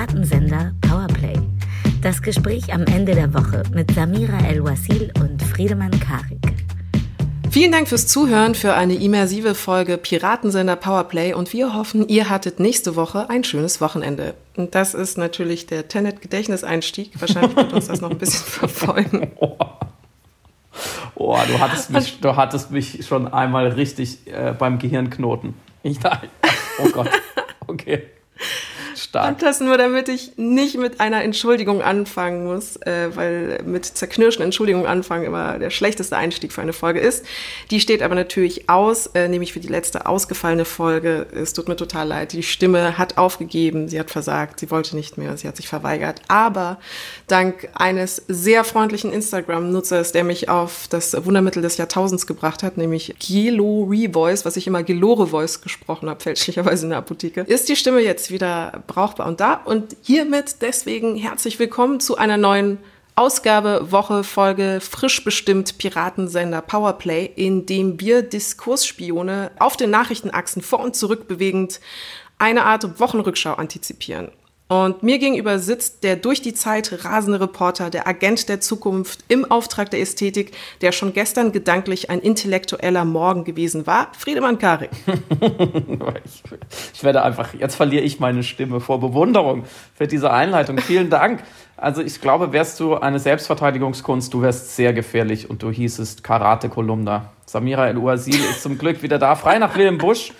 Piratensender Powerplay. Das Gespräch am Ende der Woche mit Samira El-Wasil und Friedemann Karik. Vielen Dank fürs Zuhören für eine immersive Folge Piratensender Powerplay und wir hoffen, ihr hattet nächste Woche ein schönes Wochenende. Und das ist natürlich der Tenet-Gedächtniseinstieg. Wahrscheinlich wird uns das noch ein bisschen verfolgen. Oh, du hattest mich, du hattest mich schon einmal richtig äh, beim Gehirnknoten. Ich, oh Gott. Okay. Stark. Und das nur, damit ich nicht mit einer Entschuldigung anfangen muss, äh, weil mit zerknirschen Entschuldigungen anfangen immer der schlechteste Einstieg für eine Folge ist. Die steht aber natürlich aus, äh, nämlich für die letzte ausgefallene Folge. Es tut mir total leid. Die Stimme hat aufgegeben, sie hat versagt, sie wollte nicht mehr, sie hat sich verweigert. Aber dank eines sehr freundlichen Instagram-Nutzers, der mich auf das Wundermittel des Jahrtausends gebracht hat, nämlich Gelo Revoice, was ich immer Gelore Voice gesprochen habe, fälschlicherweise in der Apotheke, ist die Stimme jetzt wieder brauchbar und da. Und hiermit deswegen herzlich willkommen zu einer neuen Ausgabe, Woche, Folge, frisch bestimmt Piratensender Powerplay, in dem wir Diskursspione auf den Nachrichtenachsen vor und zurück bewegend eine Art Wochenrückschau antizipieren. Und mir gegenüber sitzt der durch die Zeit rasende Reporter, der Agent der Zukunft im Auftrag der Ästhetik, der schon gestern gedanklich ein intellektueller Morgen gewesen war, Friedemann Karik. ich, werde einfach, jetzt verliere ich meine Stimme vor Bewunderung für diese Einleitung. Vielen Dank. Also ich glaube, wärst du eine Selbstverteidigungskunst, du wärst sehr gefährlich und du hießest Karate-Kolumna. Samira El-Uazil ist zum Glück wieder da, frei nach Wilhelm Busch.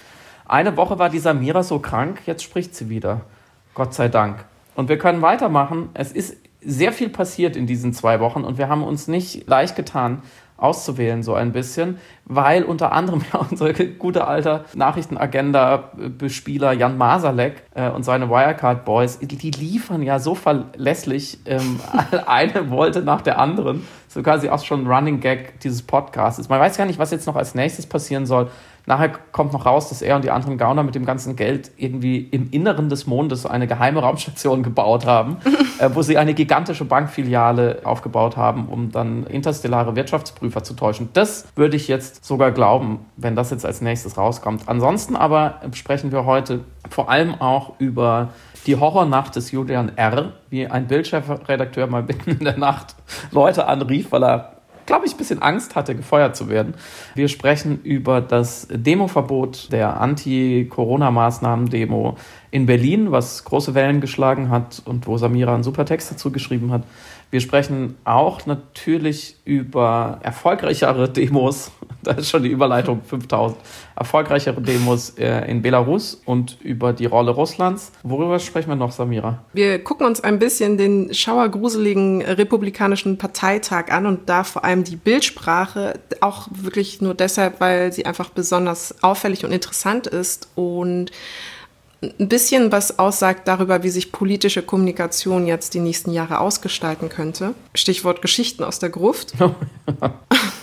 Eine Woche war die Samira so krank, jetzt spricht sie wieder. Gott sei Dank. Und wir können weitermachen. Es ist sehr viel passiert in diesen zwei Wochen und wir haben uns nicht leicht getan, auszuwählen, so ein bisschen, weil unter anderem ja unser gute alter Nachrichtenagenda-Bespieler Jan Masalek äh, und seine Wirecard Boys, die liefern ja so verlässlich ähm, eine Wolte nach der anderen. So quasi auch schon Running Gag dieses Podcasts. Man weiß gar nicht, was jetzt noch als nächstes passieren soll. Nachher kommt noch raus, dass er und die anderen Gauner mit dem ganzen Geld irgendwie im Inneren des Mondes eine geheime Raumstation gebaut haben, äh, wo sie eine gigantische Bankfiliale aufgebaut haben, um dann interstellare Wirtschaftsprüfer zu täuschen. Das würde ich jetzt sogar glauben, wenn das jetzt als nächstes rauskommt. Ansonsten aber sprechen wir heute vor allem auch über die Horrornacht des Julian R., wie ein Bildchefredakteur mal mitten in der Nacht Leute anrief, weil er glaube ich, ein bisschen Angst hatte, gefeuert zu werden. Wir sprechen über das Demoverbot der Anti-Corona-Maßnahmen-Demo in Berlin, was große Wellen geschlagen hat und wo Samira einen super Text dazu geschrieben hat. Wir sprechen auch natürlich über erfolgreichere Demos, da ist schon die Überleitung 5000, erfolgreichere Demos äh, in Belarus und über die Rolle Russlands. Worüber sprechen wir noch, Samira? Wir gucken uns ein bisschen den schauergruseligen republikanischen Parteitag an und da vor allem die Bildsprache, auch wirklich nur deshalb, weil sie einfach besonders auffällig und interessant ist und ein bisschen was aussagt darüber, wie sich politische Kommunikation jetzt die nächsten Jahre ausgestalten könnte. Stichwort Geschichten aus der Gruft.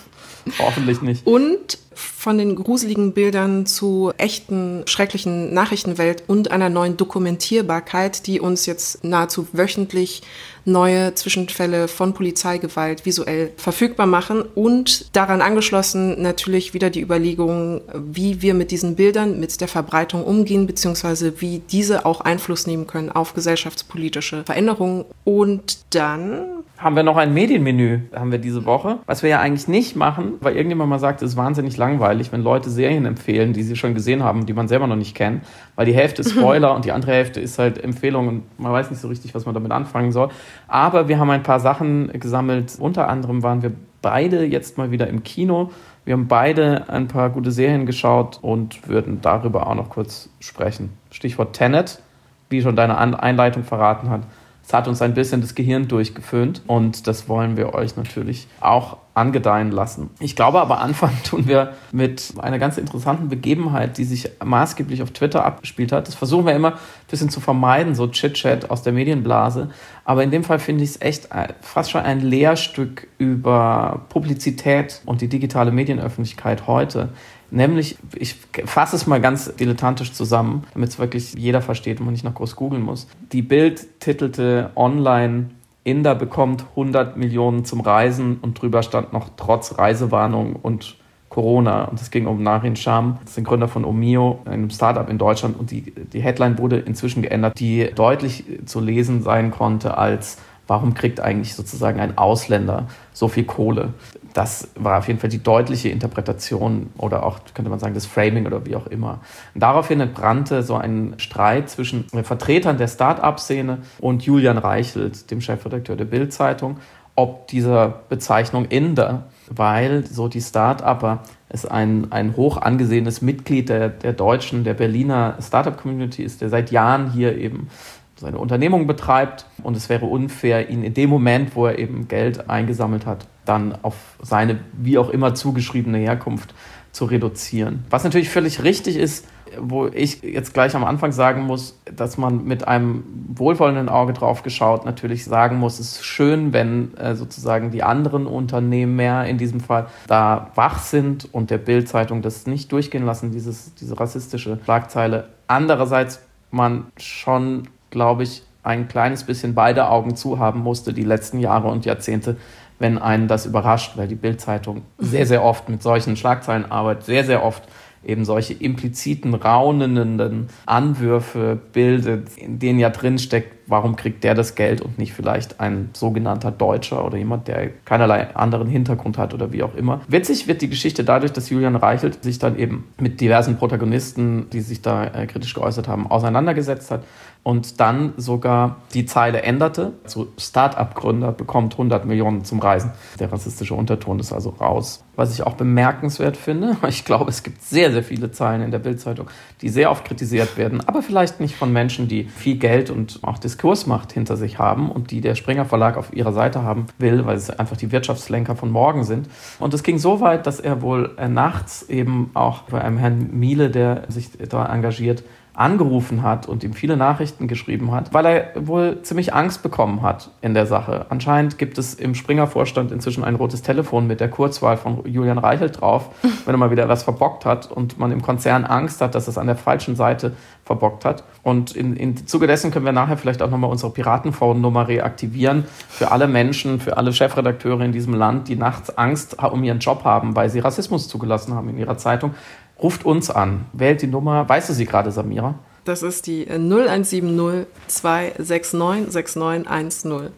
Hoffentlich nicht. Und von den gruseligen Bildern zu echten, schrecklichen Nachrichtenwelt und einer neuen Dokumentierbarkeit, die uns jetzt nahezu wöchentlich neue Zwischenfälle von Polizeigewalt visuell verfügbar machen und daran angeschlossen natürlich wieder die Überlegung, wie wir mit diesen Bildern, mit der Verbreitung umgehen, beziehungsweise wie diese auch Einfluss nehmen können auf gesellschaftspolitische Veränderungen. Und dann haben wir noch ein Medienmenü, haben wir diese Woche, was wir ja eigentlich nicht machen, weil irgendjemand mal sagt, es ist wahnsinnig langweilig, wenn Leute Serien empfehlen, die sie schon gesehen haben, die man selber noch nicht kennt, weil die Hälfte ist Spoiler und die andere Hälfte ist halt Empfehlung und man weiß nicht so richtig, was man damit anfangen soll. Aber wir haben ein paar Sachen gesammelt. Unter anderem waren wir beide jetzt mal wieder im Kino. Wir haben beide ein paar gute Serien geschaut und würden darüber auch noch kurz sprechen. Stichwort Tenet, wie schon deine Einleitung verraten hat. Es hat uns ein bisschen das Gehirn durchgeföhnt und das wollen wir euch natürlich auch angedeihen lassen. Ich glaube aber anfangen tun wir mit einer ganz interessanten Begebenheit, die sich maßgeblich auf Twitter abgespielt hat. Das versuchen wir immer ein bisschen zu vermeiden, so Chit-Chat aus der Medienblase. Aber in dem Fall finde ich es echt fast schon ein Lehrstück über Publizität und die digitale Medienöffentlichkeit heute. Nämlich, ich fasse es mal ganz dilettantisch zusammen, damit es wirklich jeder versteht und man nicht noch groß googeln muss. Die Bild titelte online, Inder bekommt 100 Millionen zum Reisen und drüber stand noch trotz Reisewarnung und Corona. Und es ging um Narin Sham, das ist ein Gründer von Omio, einem Startup in Deutschland. Und die, die Headline wurde inzwischen geändert, die deutlich zu lesen sein konnte als Warum kriegt eigentlich sozusagen ein Ausländer so viel Kohle? Das war auf jeden Fall die deutliche Interpretation oder auch, könnte man sagen, das Framing oder wie auch immer. Und daraufhin entbrannte so ein Streit zwischen Vertretern der Start-up-Szene und Julian Reichelt, dem Chefredakteur der Bild-Zeitung, ob dieser Bezeichnung Inder, weil so die Start-Upper es ein, ein hoch angesehenes Mitglied der, der deutschen, der Berliner Startup-Community ist, der seit Jahren hier eben seine Unternehmung betreibt und es wäre unfair, ihn in dem Moment, wo er eben Geld eingesammelt hat, dann auf seine wie auch immer zugeschriebene Herkunft zu reduzieren. Was natürlich völlig richtig ist, wo ich jetzt gleich am Anfang sagen muss, dass man mit einem wohlwollenden Auge drauf geschaut natürlich sagen muss, es ist schön, wenn äh, sozusagen die anderen Unternehmen mehr in diesem Fall da wach sind und der Bildzeitung das nicht durchgehen lassen, dieses, diese rassistische Schlagzeile. Andererseits man schon glaube ich, ein kleines bisschen beide Augen zu haben musste, die letzten Jahre und Jahrzehnte, wenn einen das überrascht, weil die Bildzeitung sehr, sehr oft mit solchen Schlagzeilen arbeitet, sehr, sehr oft eben solche impliziten, raunenden Anwürfe bildet, in denen ja drin steckt, warum kriegt der das Geld und nicht vielleicht ein sogenannter Deutscher oder jemand, der keinerlei anderen Hintergrund hat oder wie auch immer. Witzig wird die Geschichte dadurch, dass Julian Reichelt sich dann eben mit diversen Protagonisten, die sich da äh, kritisch geäußert haben, auseinandergesetzt hat und dann sogar die Zeile änderte. So Start-up-Gründer bekommt 100 Millionen zum Reisen. Der rassistische Unterton ist also raus. Was ich auch bemerkenswert finde, ich glaube, es gibt sehr, sehr viele Zeilen in der Bildzeitung, die sehr oft kritisiert werden, aber vielleicht nicht von Menschen, die viel Geld und auch Diskursmacht hinter sich haben und die der Springer Verlag auf ihrer Seite haben will, weil es einfach die Wirtschaftslenker von morgen sind. Und es ging so weit, dass er wohl äh, nachts eben auch bei einem Herrn Miele, der sich da engagiert, angerufen hat und ihm viele Nachrichten geschrieben hat, weil er wohl ziemlich Angst bekommen hat in der Sache. Anscheinend gibt es im Springer-Vorstand inzwischen ein rotes Telefon mit der Kurzwahl von Julian Reichelt drauf, wenn er mal wieder was verbockt hat und man im Konzern Angst hat, dass es an der falschen Seite verbockt hat. Und in, in Zuge dessen können wir nachher vielleicht auch nochmal unsere Piratenphone-Nummer reaktivieren für alle Menschen, für alle Chefredakteure in diesem Land, die nachts Angst um ihren Job haben, weil sie Rassismus zugelassen haben in ihrer Zeitung. Ruft uns an, wählt die Nummer. Weißt du sie gerade, Samira? Das ist die 0170 269 6910.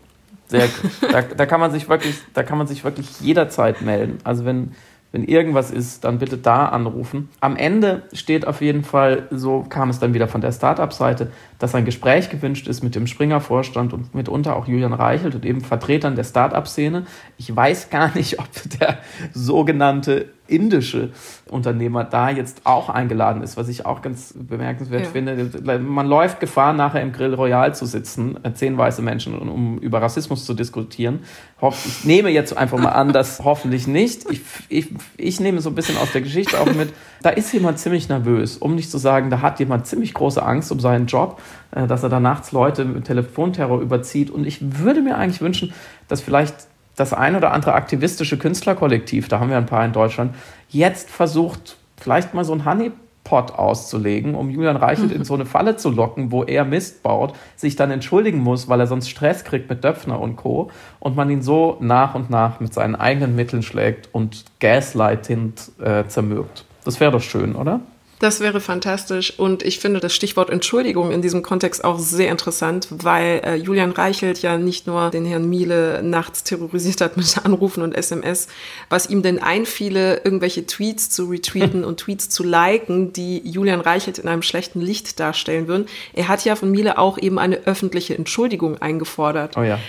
Sehr gut. Da, da, kann man sich wirklich, da kann man sich wirklich jederzeit melden. Also wenn, wenn irgendwas ist, dann bitte da anrufen. Am Ende steht auf jeden Fall, so kam es dann wieder von der Startup-Seite, dass ein Gespräch gewünscht ist mit dem Springer-Vorstand und mitunter auch Julian Reichelt und eben Vertretern der Startup-Szene. Ich weiß gar nicht, ob der sogenannte indische Unternehmer da jetzt auch eingeladen ist, was ich auch ganz bemerkenswert ja. finde. Man läuft Gefahr, nachher im Grill Royal zu sitzen, äh, zehn weiße Menschen, um über Rassismus zu diskutieren. Ich nehme jetzt einfach mal an, dass hoffentlich nicht. Ich, ich, ich nehme so ein bisschen aus der Geschichte auch mit, da ist jemand ziemlich nervös, um nicht zu sagen, da hat jemand ziemlich große Angst um seinen Job, äh, dass er da nachts Leute mit Telefonterror überzieht. Und ich würde mir eigentlich wünschen, dass vielleicht das ein oder andere aktivistische Künstlerkollektiv, da haben wir ein paar in Deutschland, jetzt versucht, vielleicht mal so ein Honeypot auszulegen, um Julian Reichelt in so eine Falle zu locken, wo er Mist baut, sich dann entschuldigen muss, weil er sonst Stress kriegt mit Döpfner und Co. und man ihn so nach und nach mit seinen eigenen Mitteln schlägt und Gaslighting äh, zermürbt. Das wäre doch schön, oder? Das wäre fantastisch und ich finde das Stichwort Entschuldigung in diesem Kontext auch sehr interessant, weil äh, Julian Reichelt ja nicht nur den Herrn Miele nachts terrorisiert hat mit Anrufen und SMS, was ihm denn einfiele, irgendwelche Tweets zu retweeten und Tweets zu liken, die Julian Reichelt in einem schlechten Licht darstellen würden. Er hat ja von Miele auch eben eine öffentliche Entschuldigung eingefordert. Oh ja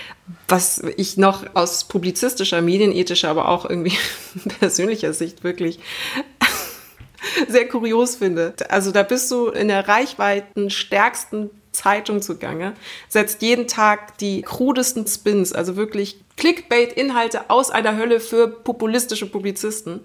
was ich noch aus publizistischer, medienethischer, aber auch irgendwie persönlicher Sicht wirklich sehr kurios finde. Also da bist du in der reichweiten stärksten Zeitung zugange, setzt jeden Tag die krudesten Spins, also wirklich Clickbait-Inhalte aus einer Hölle für populistische Publizisten.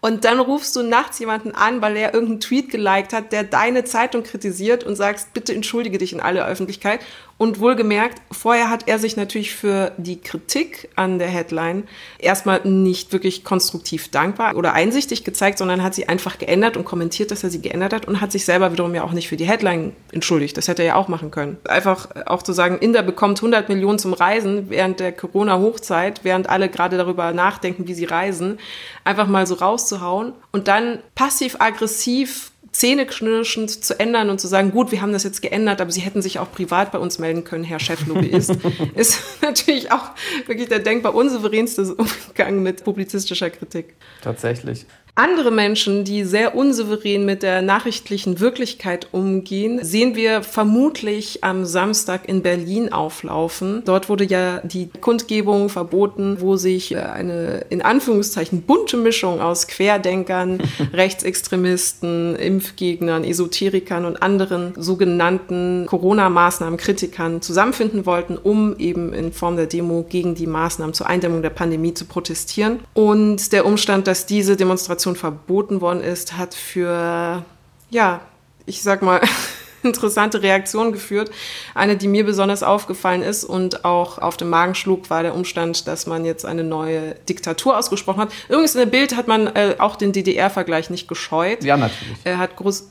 Und dann rufst du nachts jemanden an, weil er irgendeinen Tweet geliked hat, der deine Zeitung kritisiert und sagst, bitte entschuldige dich in aller Öffentlichkeit. Und wohlgemerkt, vorher hat er sich natürlich für die Kritik an der Headline erstmal nicht wirklich konstruktiv dankbar oder einsichtig gezeigt, sondern hat sie einfach geändert und kommentiert, dass er sie geändert hat und hat sich selber wiederum ja auch nicht für die Headline entschuldigt. Das hätte er ja auch machen können. Einfach auch zu sagen, Inder bekommt 100 Millionen zum Reisen während der Corona-Hochzeit, während alle gerade darüber nachdenken, wie sie reisen, einfach mal so rauszuhauen und dann passiv-aggressiv zähneknirschend zu ändern und zu sagen, gut, wir haben das jetzt geändert, aber Sie hätten sich auch privat bei uns melden können, Herr Cheflobbyist, ist natürlich auch wirklich der denkbar unsouveränste Umgang mit publizistischer Kritik. Tatsächlich. Andere Menschen, die sehr unsouverän mit der nachrichtlichen Wirklichkeit umgehen, sehen wir vermutlich am Samstag in Berlin auflaufen. Dort wurde ja die Kundgebung verboten, wo sich äh, eine in Anführungszeichen bunte Mischung aus Querdenkern, Rechtsextremisten, Impfgegnern, Esoterikern und anderen sogenannten Corona-Maßnahmen-Kritikern zusammenfinden wollten, um eben in Form der Demo gegen die Maßnahmen zur Eindämmung der Pandemie zu protestieren. Und der Umstand, dass diese Demonstration Demonstration verboten worden ist, hat für, ja, ich sag mal, interessante Reaktionen geführt. Eine, die mir besonders aufgefallen ist und auch auf dem Magen schlug, war der Umstand, dass man jetzt eine neue Diktatur ausgesprochen hat. Übrigens in der Bild hat man äh, auch den DDR-Vergleich nicht gescheut. Ja, natürlich. Er hat groß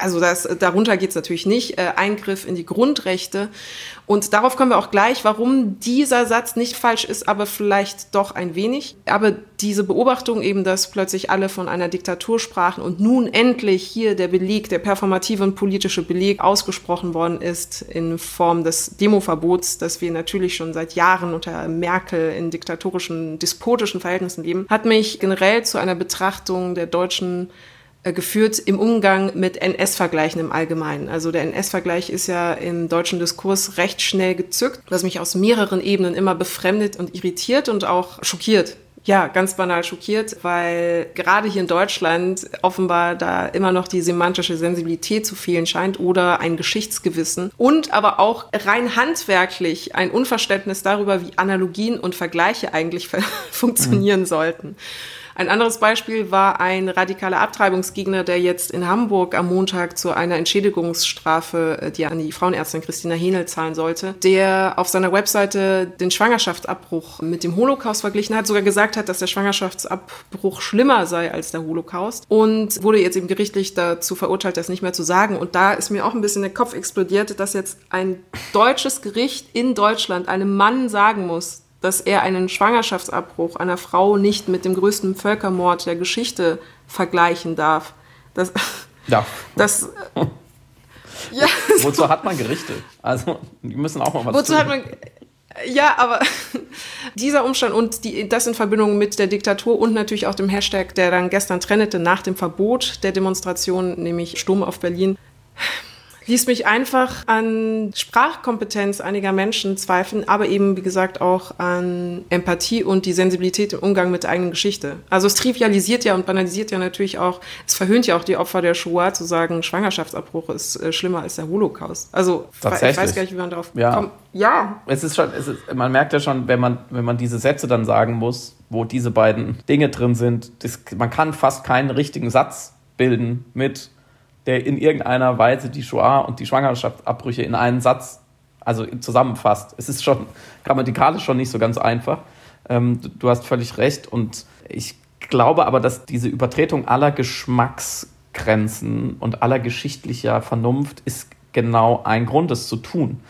also das, darunter geht es natürlich nicht, äh, Eingriff in die Grundrechte. Und darauf kommen wir auch gleich, warum dieser Satz nicht falsch ist, aber vielleicht doch ein wenig. Aber diese Beobachtung eben, dass plötzlich alle von einer Diktatur sprachen und nun endlich hier der Beleg, der performative und politische Beleg ausgesprochen worden ist in Form des Demoverbots, das wir natürlich schon seit Jahren unter Merkel in diktatorischen, despotischen Verhältnissen leben, hat mich generell zu einer Betrachtung der deutschen äh, geführt im Umgang mit NS-Vergleichen im Allgemeinen. Also der NS-Vergleich ist ja im deutschen Diskurs recht schnell gezückt, was mich aus mehreren Ebenen immer befremdet und irritiert und auch schockiert. Ja, ganz banal schockiert, weil gerade hier in Deutschland offenbar da immer noch die semantische Sensibilität zu fehlen scheint oder ein Geschichtsgewissen und aber auch rein handwerklich ein Unverständnis darüber, wie Analogien und Vergleiche eigentlich funktionieren mhm. sollten. Ein anderes Beispiel war ein radikaler Abtreibungsgegner, der jetzt in Hamburg am Montag zu einer Entschädigungsstrafe, äh, die an die Frauenärztin Christina Henel zahlen sollte, der auf seiner Webseite den Schwangerschaftsabbruch mit dem Holocaust verglichen hat, sogar gesagt hat, dass der Schwangerschaftsabbruch schlimmer sei als der Holocaust und wurde jetzt eben gerichtlich dazu verurteilt, das nicht mehr zu sagen. Und da ist mir auch ein bisschen der Kopf explodiert, dass jetzt ein deutsches Gericht in Deutschland einem Mann sagen muss, dass er einen Schwangerschaftsabbruch einer Frau nicht mit dem größten Völkermord der Geschichte vergleichen darf. Das, ja. das ja. Wozu hat man Gerichte? Also, die müssen auch mal was Wozu tun. hat man ja, aber dieser Umstand und die, das in Verbindung mit der Diktatur und natürlich auch dem Hashtag, der dann gestern trennete nach dem Verbot der Demonstration, nämlich Sturm auf Berlin, ließ mich einfach an Sprachkompetenz einiger Menschen zweifeln, aber eben, wie gesagt, auch an Empathie und die Sensibilität im Umgang mit der eigenen Geschichte. Also es trivialisiert ja und banalisiert ja natürlich auch, es verhöhnt ja auch die Opfer der Shoah zu sagen, Schwangerschaftsabbruch ist äh, schlimmer als der Holocaust. Also ich weiß gar nicht, wie man darauf ja. kommt. Ja. Es ist schon, es ist, man merkt ja schon, wenn man, wenn man diese Sätze dann sagen muss, wo diese beiden Dinge drin sind, das, man kann fast keinen richtigen Satz bilden mit der in irgendeiner Weise die Shoah und die Schwangerschaftsabbrüche in einen Satz also zusammenfasst. Es ist schon grammatikalisch schon nicht so ganz einfach. Ähm, du, hast völlig recht und ich glaube aber, dass diese Übertretung aller Geschmacksgrenzen und aller geschichtlicher Vernunft ist genau ein Grund, es zu tun,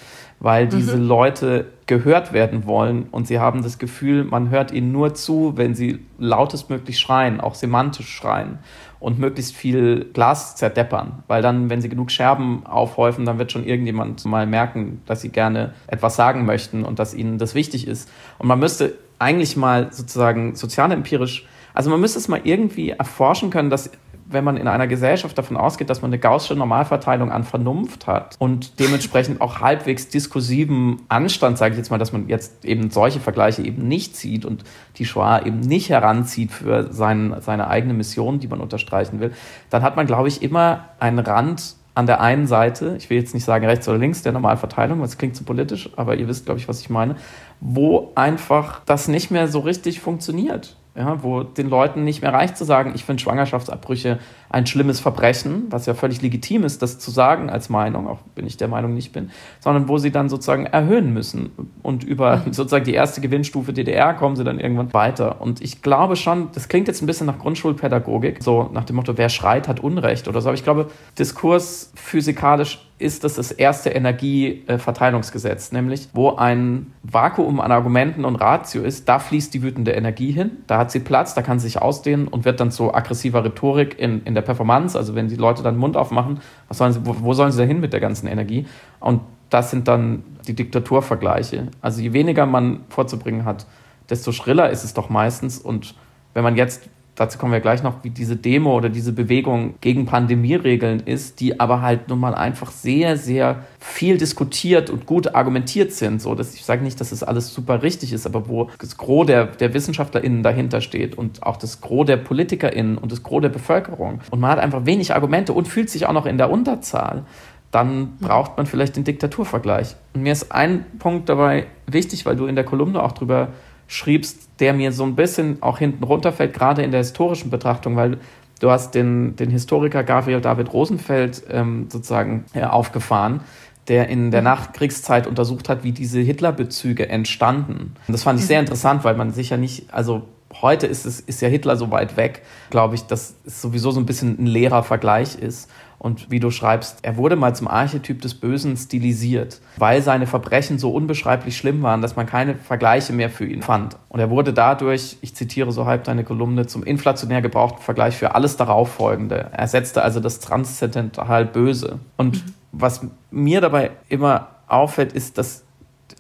weil diese mhm. Leute gehört werden wollen und sie haben das Gefühl, man hört ihnen nur zu, wenn sie lautestmöglich schreien, auch semantisch schreien und möglichst viel Glas zerdeppern, weil dann, wenn sie genug Scherben aufhäufen, dann wird schon irgendjemand mal merken, dass sie gerne etwas sagen möchten und dass ihnen das wichtig ist. Und man müsste eigentlich mal sozusagen sozialempirisch, also man müsste es mal irgendwie erforschen können, dass wenn man in einer Gesellschaft davon ausgeht, dass man eine gaußsche Normalverteilung an Vernunft hat und dementsprechend auch halbwegs diskursiven Anstand, sage ich jetzt mal, dass man jetzt eben solche Vergleiche eben nicht zieht und die Shoah eben nicht heranzieht für sein, seine eigene Mission, die man unterstreichen will, dann hat man, glaube ich, immer einen Rand an der einen Seite, ich will jetzt nicht sagen rechts oder links der Normalverteilung, das klingt zu politisch, aber ihr wisst, glaube ich, was ich meine, wo einfach das nicht mehr so richtig funktioniert ja, wo den Leuten nicht mehr reicht zu sagen, ich finde Schwangerschaftsabbrüche ein schlimmes Verbrechen, was ja völlig legitim ist, das zu sagen als Meinung, auch wenn ich der Meinung nicht bin, sondern wo sie dann sozusagen erhöhen müssen. Und über mhm. sozusagen die erste Gewinnstufe DDR kommen sie dann irgendwann weiter. Und ich glaube schon, das klingt jetzt ein bisschen nach Grundschulpädagogik, so nach dem Motto, wer schreit, hat Unrecht oder so. Aber ich glaube, Diskurs physikalisch ist das das erste Energieverteilungsgesetz, nämlich wo ein Vakuum an Argumenten und Ratio ist, da fließt die wütende Energie hin, da hat sie Platz, da kann sie sich ausdehnen und wird dann zu aggressiver Rhetorik in, in der Performance, also wenn die Leute dann den Mund aufmachen, was sollen sie, wo, wo sollen sie da hin mit der ganzen Energie? Und das sind dann die Diktaturvergleiche. Also je weniger man vorzubringen hat, desto schriller ist es doch meistens und wenn man jetzt dazu kommen wir gleich noch, wie diese Demo oder diese Bewegung gegen Pandemieregeln ist, die aber halt nun mal einfach sehr, sehr viel diskutiert und gut argumentiert sind. So, dass ich sage nicht, dass es das alles super richtig ist, aber wo das Gros der, der WissenschaftlerInnen dahinter steht und auch das Gros der PolitikerInnen und das Gros der Bevölkerung. Und man hat einfach wenig Argumente und fühlt sich auch noch in der Unterzahl dann braucht man vielleicht den Diktaturvergleich. Und mir ist ein Punkt dabei wichtig, weil du in der Kolumne auch drüber schriebst, der mir so ein bisschen auch hinten runterfällt, gerade in der historischen Betrachtung, weil du hast den, den Historiker Gabriel David Rosenfeld ähm, sozusagen äh, aufgefahren, der in der mhm. Nachkriegszeit untersucht hat, wie diese Hitlerbezüge entstanden. Und das fand ich sehr mhm. interessant, weil man sich ja nicht, also heute ist es ist ja Hitler so weit weg, glaube ich, dass es sowieso so ein bisschen ein leerer Vergleich ist. Und wie du schreibst, er wurde mal zum Archetyp des Bösen stilisiert, weil seine Verbrechen so unbeschreiblich schlimm waren, dass man keine Vergleiche mehr für ihn fand. Und er wurde dadurch, ich zitiere so halb deine Kolumne, zum inflationär gebrauchten Vergleich für alles darauffolgende. Er setzte also das transzendental Böse. Und mhm. was mir dabei immer auffällt, ist, dass,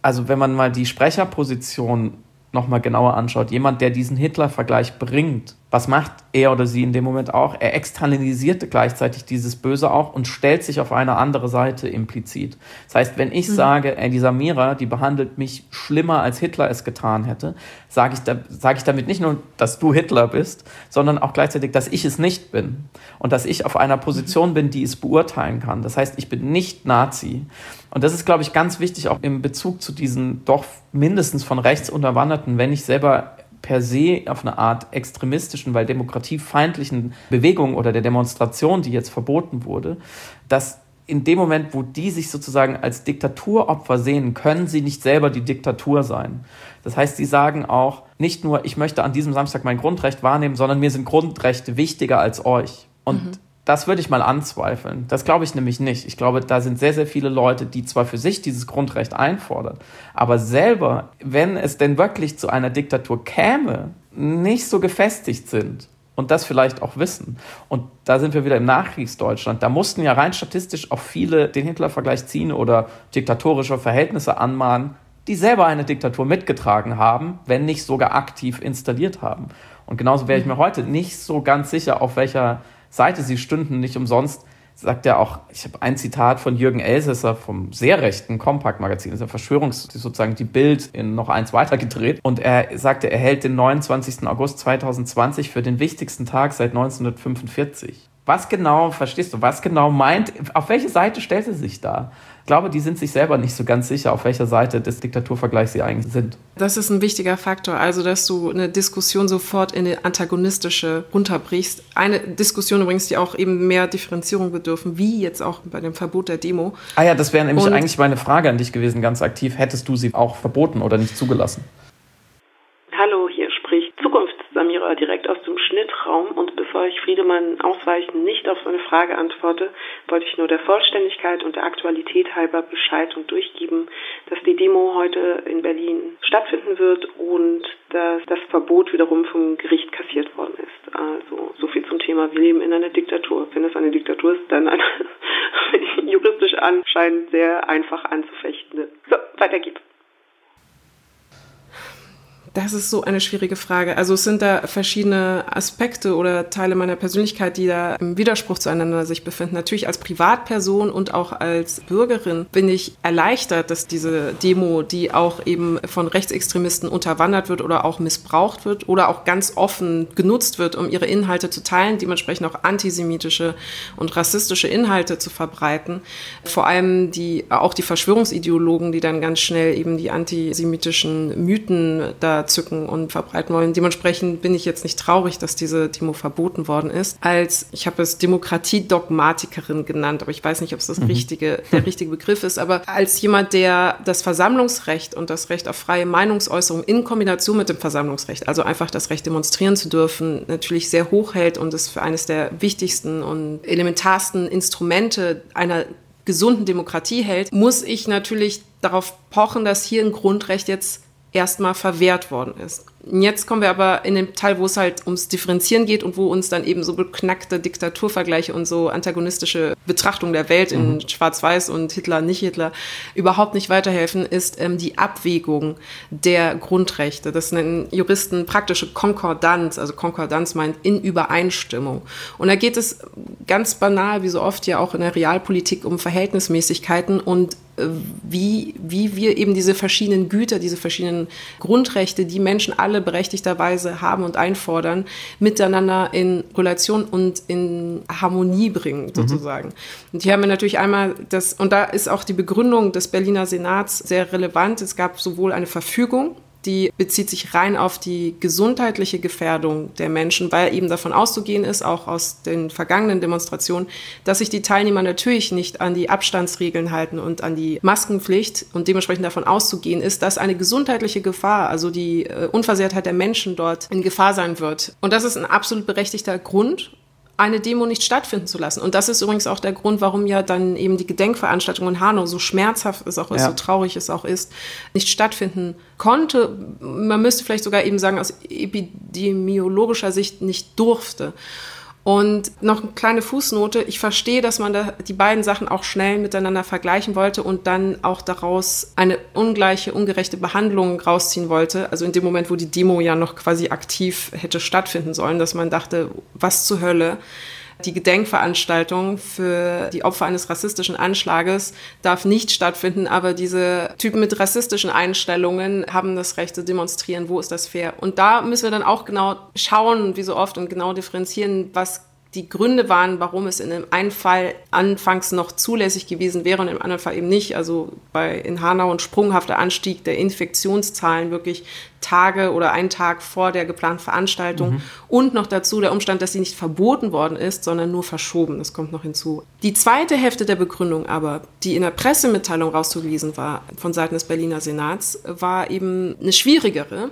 also wenn man mal die Sprecherposition nochmal genauer anschaut, jemand, der diesen Hitler-Vergleich bringt, was macht er oder sie in dem Moment auch? Er externalisierte gleichzeitig dieses Böse auch und stellt sich auf eine andere Seite implizit. Das heißt, wenn ich mhm. sage, ey, die Samira, die behandelt mich schlimmer, als Hitler es getan hätte, sage ich, da, sage ich damit nicht nur, dass du Hitler bist, sondern auch gleichzeitig, dass ich es nicht bin und dass ich auf einer Position bin, die es beurteilen kann. Das heißt, ich bin nicht Nazi. Und das ist, glaube ich, ganz wichtig auch im Bezug zu diesen doch mindestens von rechts unterwanderten, wenn ich selber per se auf eine Art extremistischen, weil demokratiefeindlichen Bewegung oder der Demonstration, die jetzt verboten wurde, dass in dem Moment, wo die sich sozusagen als Diktaturopfer sehen, können sie nicht selber die Diktatur sein. Das heißt, sie sagen auch nicht nur, ich möchte an diesem Samstag mein Grundrecht wahrnehmen, sondern mir sind Grundrechte wichtiger als euch. Und mhm. Das würde ich mal anzweifeln. Das glaube ich nämlich nicht. Ich glaube, da sind sehr, sehr viele Leute, die zwar für sich dieses Grundrecht einfordern, aber selber, wenn es denn wirklich zu einer Diktatur käme, nicht so gefestigt sind und das vielleicht auch wissen. Und da sind wir wieder im Nachkriegsdeutschland. Da mussten ja rein statistisch auch viele den Hitler-Vergleich ziehen oder diktatorische Verhältnisse anmahnen, die selber eine Diktatur mitgetragen haben, wenn nicht sogar aktiv installiert haben. Und genauso wäre ich mir heute nicht so ganz sicher, auf welcher Seite, sie stünden nicht umsonst, sagt er auch, ich habe ein Zitat von Jürgen Elsässer vom sehr rechten Kompakt-Magazin, ist ja Verschwörungs, sozusagen die Bild in noch eins weitergedreht. Und er sagte, er hält den 29. August 2020 für den wichtigsten Tag seit 1945. Was genau, verstehst du, was genau meint, auf welche Seite stellt er sich da? Ich glaube, die sind sich selber nicht so ganz sicher, auf welcher Seite des Diktaturvergleichs sie eigentlich sind. Das ist ein wichtiger Faktor, also dass du eine Diskussion sofort in eine antagonistische runterbrichst. Eine Diskussion übrigens, die auch eben mehr Differenzierung bedürfen, wie jetzt auch bei dem Verbot der Demo. Ah ja, das wäre nämlich Und eigentlich meine Frage an dich gewesen, ganz aktiv. Hättest du sie auch verboten oder nicht zugelassen? Hallo, hier spricht Zukunftssamira direkt aus dem Schnittraum und bevor ich Friedemann ausweichend nicht auf seine Frage antworte, wollte ich nur der Vollständigkeit und der Aktualität halber Bescheid und durchgeben, dass die Demo heute in Berlin stattfinden wird und dass das Verbot wiederum vom Gericht kassiert worden ist. Also so viel zum Thema, wir leben in einer Diktatur. Wenn es eine Diktatur ist, dann eine juristisch anscheinend sehr einfach anzufechtende. So, weiter geht's. Das ist so eine schwierige Frage. Also es sind da verschiedene Aspekte oder Teile meiner Persönlichkeit, die da im Widerspruch zueinander sich befinden. Natürlich als Privatperson und auch als Bürgerin bin ich erleichtert, dass diese Demo, die auch eben von Rechtsextremisten unterwandert wird oder auch missbraucht wird oder auch ganz offen genutzt wird, um ihre Inhalte zu teilen, dementsprechend auch antisemitische und rassistische Inhalte zu verbreiten. Vor allem die, auch die Verschwörungsideologen, die dann ganz schnell eben die antisemitischen Mythen da Zücken und verbreiten wollen. Dementsprechend bin ich jetzt nicht traurig, dass diese Demo verboten worden ist. Als, ich habe es Demokratiedogmatikerin genannt, aber ich weiß nicht, ob es das mhm. richtige, der richtige Begriff ist, aber als jemand, der das Versammlungsrecht und das Recht auf freie Meinungsäußerung in Kombination mit dem Versammlungsrecht, also einfach das Recht demonstrieren zu dürfen, natürlich sehr hoch hält und es für eines der wichtigsten und elementarsten Instrumente einer gesunden Demokratie hält, muss ich natürlich darauf pochen, dass hier ein Grundrecht jetzt erstmal verwehrt worden ist. Jetzt kommen wir aber in den Teil, wo es halt ums Differenzieren geht und wo uns dann eben so beknackte Diktaturvergleiche und so antagonistische Betrachtung der Welt in mhm. Schwarz-Weiß und Hitler, nicht Hitler überhaupt nicht weiterhelfen, ist ähm, die Abwägung der Grundrechte. Das nennen Juristen praktische Konkordanz. Also Konkordanz meint in Übereinstimmung. Und da geht es ganz banal, wie so oft ja auch in der Realpolitik, um Verhältnismäßigkeiten und äh, wie, wie wir eben diese verschiedenen Güter, diese verschiedenen Grundrechte, die Menschen alle alle berechtigterweise haben und einfordern, miteinander in Relation und in Harmonie bringen, mhm. sozusagen. Mhm. Und hier haben wir natürlich einmal das, und da ist auch die Begründung des Berliner Senats sehr relevant. Es gab sowohl eine Verfügung, die bezieht sich rein auf die gesundheitliche Gefährdung der Menschen, weil eben davon auszugehen ist, auch aus den vergangenen Demonstrationen, dass sich die Teilnehmer natürlich nicht an die Abstandsregeln halten und an die Maskenpflicht und dementsprechend davon auszugehen ist, dass eine gesundheitliche Gefahr, also die äh, Unversehrtheit der Menschen dort in Gefahr sein wird. Und das ist ein absolut berechtigter Grund eine Demo nicht stattfinden zu lassen. Und das ist übrigens auch der Grund, warum ja dann eben die Gedenkveranstaltung in Hanau, so schmerzhaft es auch ist, ja. so traurig es auch ist, nicht stattfinden konnte. Man müsste vielleicht sogar eben sagen, aus epidemiologischer Sicht nicht durfte. Und noch eine kleine Fußnote. Ich verstehe, dass man da die beiden Sachen auch schnell miteinander vergleichen wollte und dann auch daraus eine ungleiche, ungerechte Behandlung rausziehen wollte. Also in dem Moment, wo die Demo ja noch quasi aktiv hätte stattfinden sollen, dass man dachte, was zur Hölle die Gedenkveranstaltung für die Opfer eines rassistischen Anschlages darf nicht stattfinden, aber diese Typen mit rassistischen Einstellungen haben das Recht zu demonstrieren. Wo ist das fair? Und da müssen wir dann auch genau schauen, wie so oft, und genau differenzieren, was die Gründe waren, warum es in dem einen Fall anfangs noch zulässig gewesen wäre und im anderen Fall eben nicht. Also bei in Hanau ein sprunghafter Anstieg der Infektionszahlen wirklich Tage oder einen Tag vor der geplanten Veranstaltung mhm. und noch dazu der Umstand, dass sie nicht verboten worden ist, sondern nur verschoben. Das kommt noch hinzu. Die zweite Hälfte der Begründung aber, die in der Pressemitteilung rauszugewiesen war von Seiten des Berliner Senats, war eben eine schwierigere,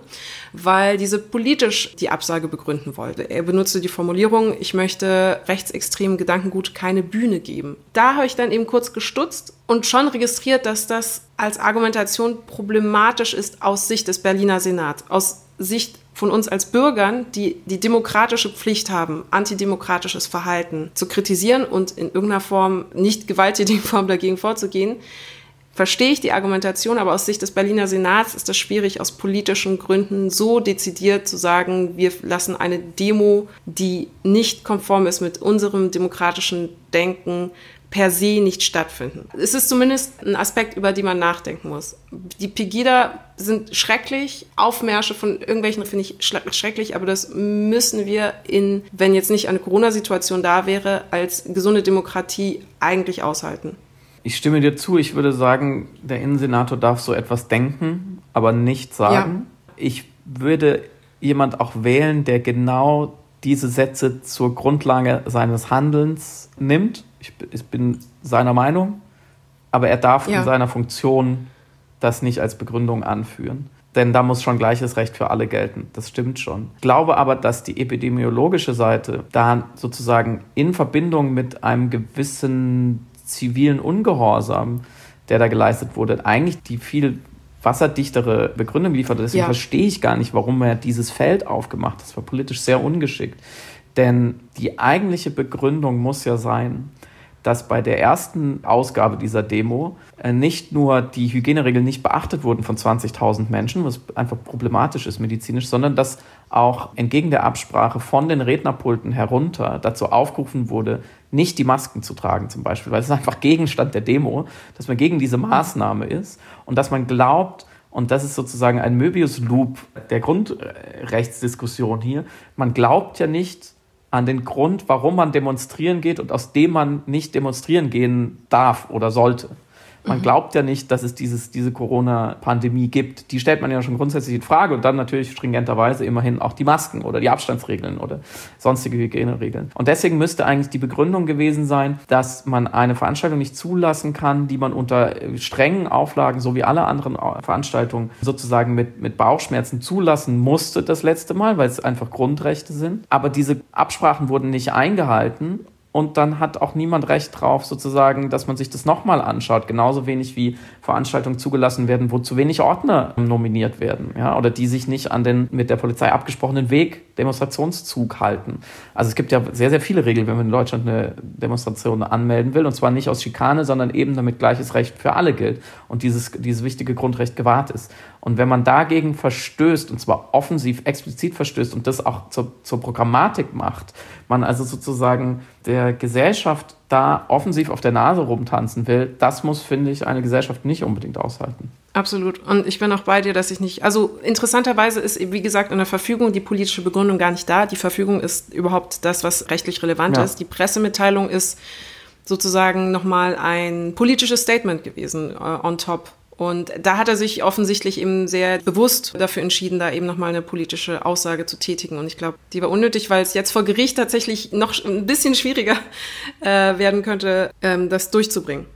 weil diese politisch die Absage begründen wollte. Er benutzte die Formulierung, ich möchte rechtsextremen Gedankengut keine Bühne geben. Da habe ich dann eben kurz gestutzt und schon registriert, dass das als Argumentation problematisch ist aus Sicht des Berliner Senats, aus Sicht von uns als Bürgern, die die demokratische Pflicht haben, antidemokratisches Verhalten zu kritisieren und in irgendeiner Form, nicht gewalttätigen Form dagegen vorzugehen, verstehe ich die Argumentation, aber aus Sicht des Berliner Senats ist es schwierig, aus politischen Gründen so dezidiert zu sagen, wir lassen eine Demo, die nicht konform ist mit unserem demokratischen Denken, per se nicht stattfinden. Es ist zumindest ein Aspekt, über den man nachdenken muss. Die Pegida sind schrecklich, Aufmärsche von irgendwelchen finde ich schrecklich, aber das müssen wir in, wenn jetzt nicht eine Corona-Situation da wäre, als gesunde Demokratie eigentlich aushalten. Ich stimme dir zu. Ich würde sagen, der Innensenator darf so etwas denken, aber nicht sagen. Ja. Ich würde jemand auch wählen, der genau diese Sätze zur Grundlage seines Handelns nimmt ich, ich bin seiner Meinung, aber er darf ja. in seiner Funktion das nicht als Begründung anführen. Denn da muss schon gleiches Recht für alle gelten. Das stimmt schon. Ich glaube aber, dass die epidemiologische Seite da sozusagen in Verbindung mit einem gewissen zivilen Ungehorsam, der da geleistet wurde, eigentlich die viel wasserdichtere Begründung liefert. Deswegen ja. verstehe ich gar nicht, warum er dieses Feld aufgemacht hat. Das war politisch sehr ungeschickt. Denn die eigentliche Begründung muss ja sein, dass bei der ersten Ausgabe dieser Demo äh, nicht nur die Hygieneregeln nicht beachtet wurden von 20.000 Menschen, was einfach problematisch ist medizinisch, sondern dass auch entgegen der Absprache von den Rednerpulten herunter dazu aufgerufen wurde, nicht die Masken zu tragen zum Beispiel, weil es einfach Gegenstand der Demo, dass man gegen diese Maßnahme ist und dass man glaubt, und das ist sozusagen ein Möbius-Loop der Grundrechtsdiskussion hier, man glaubt ja nicht, an den Grund, warum man demonstrieren geht und aus dem man nicht demonstrieren gehen darf oder sollte. Man mhm. glaubt ja nicht, dass es dieses, diese Corona-Pandemie gibt. Die stellt man ja schon grundsätzlich in Frage und dann natürlich stringenterweise immerhin auch die Masken oder die Abstandsregeln oder sonstige Hygieneregeln. Und deswegen müsste eigentlich die Begründung gewesen sein, dass man eine Veranstaltung nicht zulassen kann, die man unter strengen Auflagen, so wie alle anderen Veranstaltungen, sozusagen mit, mit Bauchschmerzen zulassen musste das letzte Mal, weil es einfach Grundrechte sind. Aber diese Absprachen wurden nicht eingehalten und dann hat auch niemand Recht drauf, sozusagen, dass man sich das nochmal anschaut. Genauso wenig wie Veranstaltungen zugelassen werden, wo zu wenig Ordner nominiert werden, ja, oder die sich nicht an den mit der Polizei abgesprochenen Weg Demonstrationszug halten. Also es gibt ja sehr, sehr viele Regeln, wenn man in Deutschland eine Demonstration anmelden will, und zwar nicht aus Schikane, sondern eben damit gleiches Recht für alle gilt und dieses, dieses wichtige Grundrecht gewahrt ist. Und wenn man dagegen verstößt, und zwar offensiv, explizit verstößt und das auch zur, zur Programmatik macht, man also sozusagen der Gesellschaft da offensiv auf der Nase rumtanzen will, das muss, finde ich, eine Gesellschaft nicht unbedingt aushalten. Absolut. Und ich bin auch bei dir, dass ich nicht. Also interessanterweise ist, wie gesagt, in der Verfügung die politische Begründung gar nicht da. Die Verfügung ist überhaupt das, was rechtlich relevant ja. ist. Die Pressemitteilung ist sozusagen nochmal ein politisches Statement gewesen, uh, on top. Und da hat er sich offensichtlich eben sehr bewusst dafür entschieden, da eben nochmal eine politische Aussage zu tätigen. Und ich glaube, die war unnötig, weil es jetzt vor Gericht tatsächlich noch ein bisschen schwieriger äh, werden könnte, ähm, das durchzubringen.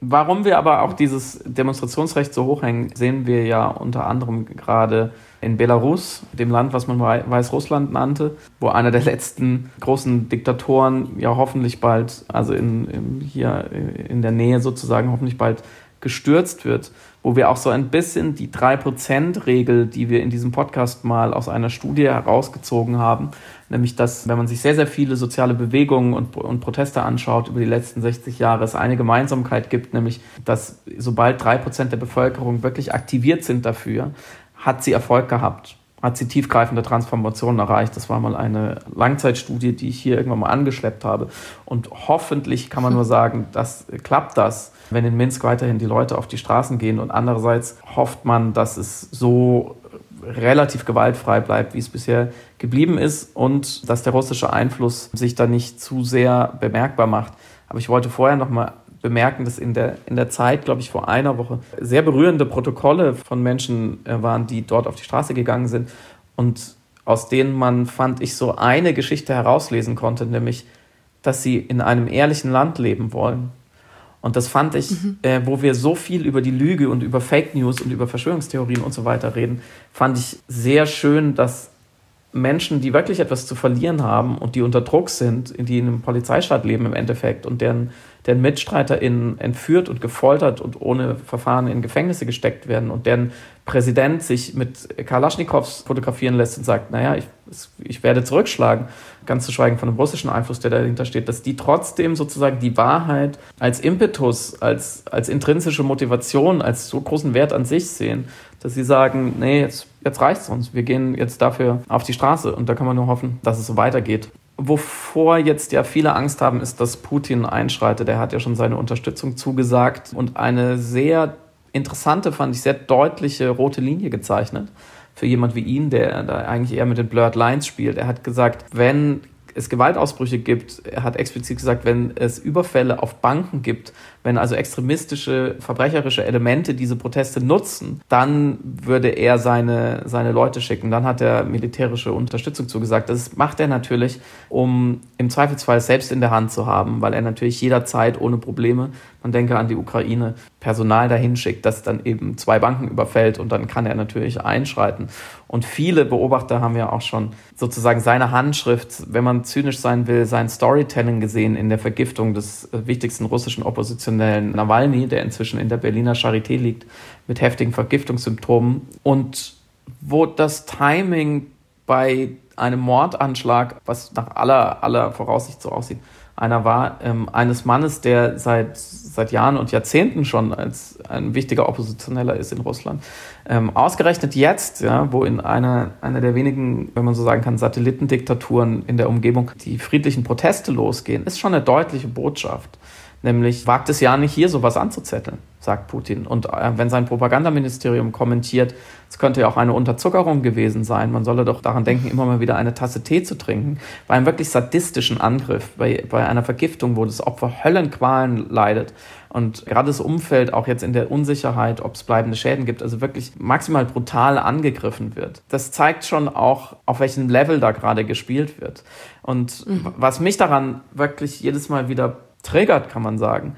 Warum wir aber auch dieses Demonstrationsrecht so hochhängen, sehen wir ja unter anderem gerade in Belarus, dem Land, was man Weißrussland nannte, wo einer der letzten großen Diktatoren ja hoffentlich bald, also in, in hier in der Nähe sozusagen, hoffentlich bald gestürzt wird, wo wir auch so ein bisschen die 3%-Regel, die wir in diesem Podcast mal aus einer Studie herausgezogen haben, nämlich dass, wenn man sich sehr, sehr viele soziale Bewegungen und, und Proteste anschaut über die letzten 60 Jahre, es eine Gemeinsamkeit gibt, nämlich dass sobald 3% der Bevölkerung wirklich aktiviert sind dafür, hat sie Erfolg gehabt hat sie tiefgreifende Transformationen erreicht. Das war mal eine Langzeitstudie, die ich hier irgendwann mal angeschleppt habe. Und hoffentlich kann man nur sagen, dass klappt das wenn in Minsk weiterhin die Leute auf die Straßen gehen. Und andererseits hofft man, dass es so relativ gewaltfrei bleibt, wie es bisher geblieben ist und dass der russische Einfluss sich da nicht zu sehr bemerkbar macht. Aber ich wollte vorher noch mal bemerken, dass in der, in der Zeit, glaube ich, vor einer Woche sehr berührende Protokolle von Menschen äh, waren, die dort auf die Straße gegangen sind und aus denen man, fand ich, so eine Geschichte herauslesen konnte, nämlich, dass sie in einem ehrlichen Land leben wollen und das fand ich, mhm. äh, wo wir so viel über die Lüge und über Fake News und über Verschwörungstheorien und so weiter reden, fand ich sehr schön, dass Menschen, die wirklich etwas zu verlieren haben und die unter Druck sind, die in einem Polizeistaat leben im Endeffekt und deren, deren MitstreiterInnen entführt und gefoltert und ohne Verfahren in Gefängnisse gesteckt werden und deren Präsident sich mit Kalaschnikows fotografieren lässt und sagt, naja, ich, ich werde zurückschlagen, ganz zu schweigen von dem russischen Einfluss, der dahinter steht, dass die trotzdem sozusagen die Wahrheit als Impetus, als, als intrinsische Motivation, als so großen Wert an sich sehen, dass sie sagen, nee, jetzt, jetzt es uns, wir gehen jetzt dafür auf die Straße. Und da kann man nur hoffen, dass es so weitergeht. Wovor jetzt ja viele Angst haben, ist, dass Putin einschreitet. Er hat ja schon seine Unterstützung zugesagt und eine sehr interessante, fand ich, sehr deutliche rote Linie gezeichnet für jemand wie ihn, der da eigentlich eher mit den Blurred Lines spielt. Er hat gesagt, wenn es Gewaltausbrüche gibt, er hat explizit gesagt, wenn es Überfälle auf Banken gibt, wenn also extremistische, verbrecherische Elemente diese Proteste nutzen, dann würde er seine, seine Leute schicken. Dann hat er militärische Unterstützung zugesagt. Das macht er natürlich, um im Zweifelsfall selbst in der Hand zu haben, weil er natürlich jederzeit ohne Probleme, man denke an die Ukraine, Personal dahin schickt, das dann eben zwei Banken überfällt und dann kann er natürlich einschreiten. Und viele Beobachter haben ja auch schon sozusagen seine Handschrift, wenn man zynisch sein will, sein Storytelling gesehen in der Vergiftung des wichtigsten russischen Oppositionellen oppositionellen Nawalny, der inzwischen in der Berliner Charité liegt, mit heftigen Vergiftungssymptomen. Und wo das Timing bei einem Mordanschlag, was nach aller, aller Voraussicht so aussieht, einer war, ähm, eines Mannes, der seit, seit Jahren und Jahrzehnten schon als ein wichtiger Oppositioneller ist in Russland. Ähm, ausgerechnet jetzt, ja, wo in einer, einer der wenigen, wenn man so sagen kann, Satellitendiktaturen in der Umgebung die friedlichen Proteste losgehen, ist schon eine deutliche Botschaft. Nämlich wagt es ja nicht hier sowas anzuzetteln, sagt Putin. Und äh, wenn sein Propagandaministerium kommentiert, es könnte ja auch eine Unterzuckerung gewesen sein, man solle doch daran denken, immer mal wieder eine Tasse Tee zu trinken, bei einem wirklich sadistischen Angriff, bei, bei einer Vergiftung, wo das Opfer Höllenqualen leidet, Und gerade das Umfeld auch jetzt in der Unsicherheit, ob es bleibende Schäden gibt, also wirklich maximal brutal angegriffen wird. Das zeigt schon auch, auf welchem Level da gerade gespielt wird. Und mhm. was mich daran wirklich jedes Mal wieder triggert, kann man sagen,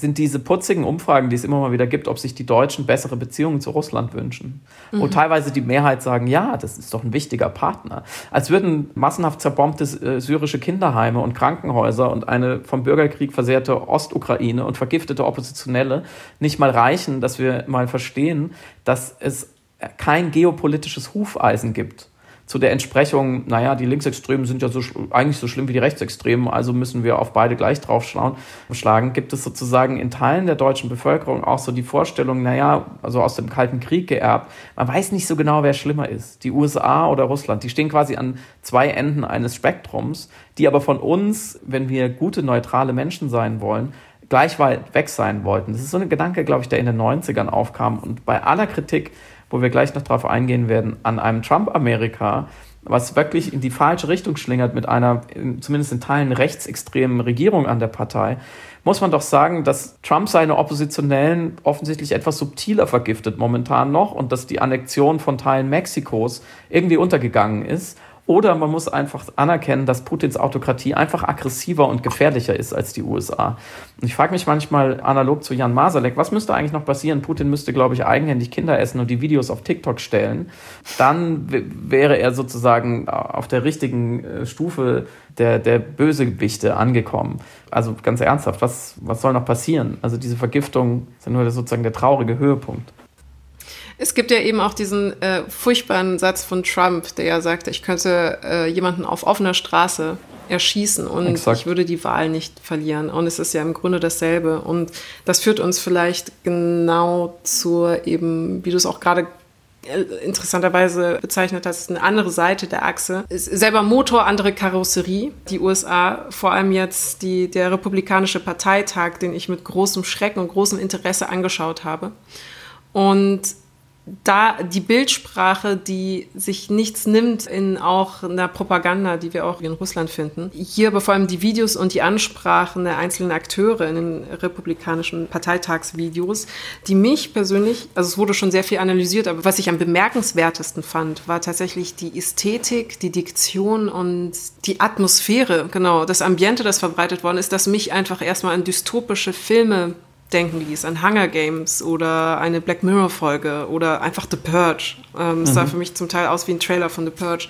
sind diese putzigen Umfragen, die es immer mal wieder gibt, ob sich die Deutschen bessere Beziehungen zu Russland wünschen. Mhm. Wo teilweise die Mehrheit sagen, ja, das ist doch ein wichtiger Partner. Als würden massenhaft zerbombte äh, syrische Kinderheime und Krankenhäuser und eine vom Bürgerkrieg versehrte Ostukraine und vergiftete Oppositionelle nicht mal reichen, dass wir mal verstehen, dass es kein geopolitisches Hufeisen gibt zu der Entsprechung, naja, die Linksextremen sind ja so, eigentlich so schlimm wie die Rechtsextremen, also müssen wir auf beide gleich draufschauen, schlagen, gibt es sozusagen in Teilen der deutschen Bevölkerung auch so die Vorstellung, naja, also aus dem Kalten Krieg geerbt, man weiß nicht so genau, wer schlimmer ist, die USA oder Russland. Die stehen quasi an zwei Enden eines Spektrums, die aber von uns, wenn wir gute, neutrale Menschen sein wollen, gleich weit weg sein wollten. Das ist so ein Gedanke, glaube ich, der in den 90ern aufkam und bei aller Kritik wo wir gleich noch darauf eingehen werden, an einem Trump-Amerika, was wirklich in die falsche Richtung schlingert mit einer zumindest in Teilen rechtsextremen Regierung an der Partei, muss man doch sagen, dass Trump seine Oppositionellen offensichtlich etwas subtiler vergiftet momentan noch und dass die Annexion von Teilen Mexikos irgendwie untergegangen ist oder man muss einfach anerkennen, dass Putins Autokratie einfach aggressiver und gefährlicher ist als die USA. Und ich frage mich manchmal analog zu Jan Masalek, was müsste eigentlich noch passieren? Putin müsste, glaube ich, eigenhändig Kinder essen und die Videos auf TikTok stellen. Dann wäre er sozusagen auf der richtigen äh, Stufe der, der Bösegewichte angekommen. Also ganz ernsthaft, was, was soll noch passieren? Also diese Vergiftung ist ja nur sozusagen der traurige Höhepunkt. Es gibt ja eben auch diesen äh, furchtbaren Satz von Trump, der ja sagte, ich könnte äh, jemanden auf offener Straße erschießen und Exakt. ich würde die Wahl nicht verlieren. Und es ist ja im Grunde dasselbe. Und das führt uns vielleicht genau zur eben, wie du es auch gerade äh, interessanterweise bezeichnet hast, eine andere Seite der Achse. Ist selber Motor, andere Karosserie. Die USA, vor allem jetzt die, der Republikanische Parteitag, den ich mit großem Schrecken und großem Interesse angeschaut habe. Und da die Bildsprache, die sich nichts nimmt in auch einer Propaganda, die wir auch in Russland finden. Hier aber vor allem die Videos und die Ansprachen der einzelnen Akteure in den republikanischen Parteitagsvideos, die mich persönlich, also es wurde schon sehr viel analysiert, aber was ich am bemerkenswertesten fand, war tatsächlich die Ästhetik, die Diktion und die Atmosphäre, genau, das Ambiente, das verbreitet worden ist, das mich einfach erstmal an dystopische Filme denken ließ, an Hunger Games oder eine Black Mirror-Folge oder einfach The Purge. Ähm, es mhm. sah für mich zum Teil aus wie ein Trailer von The Purge.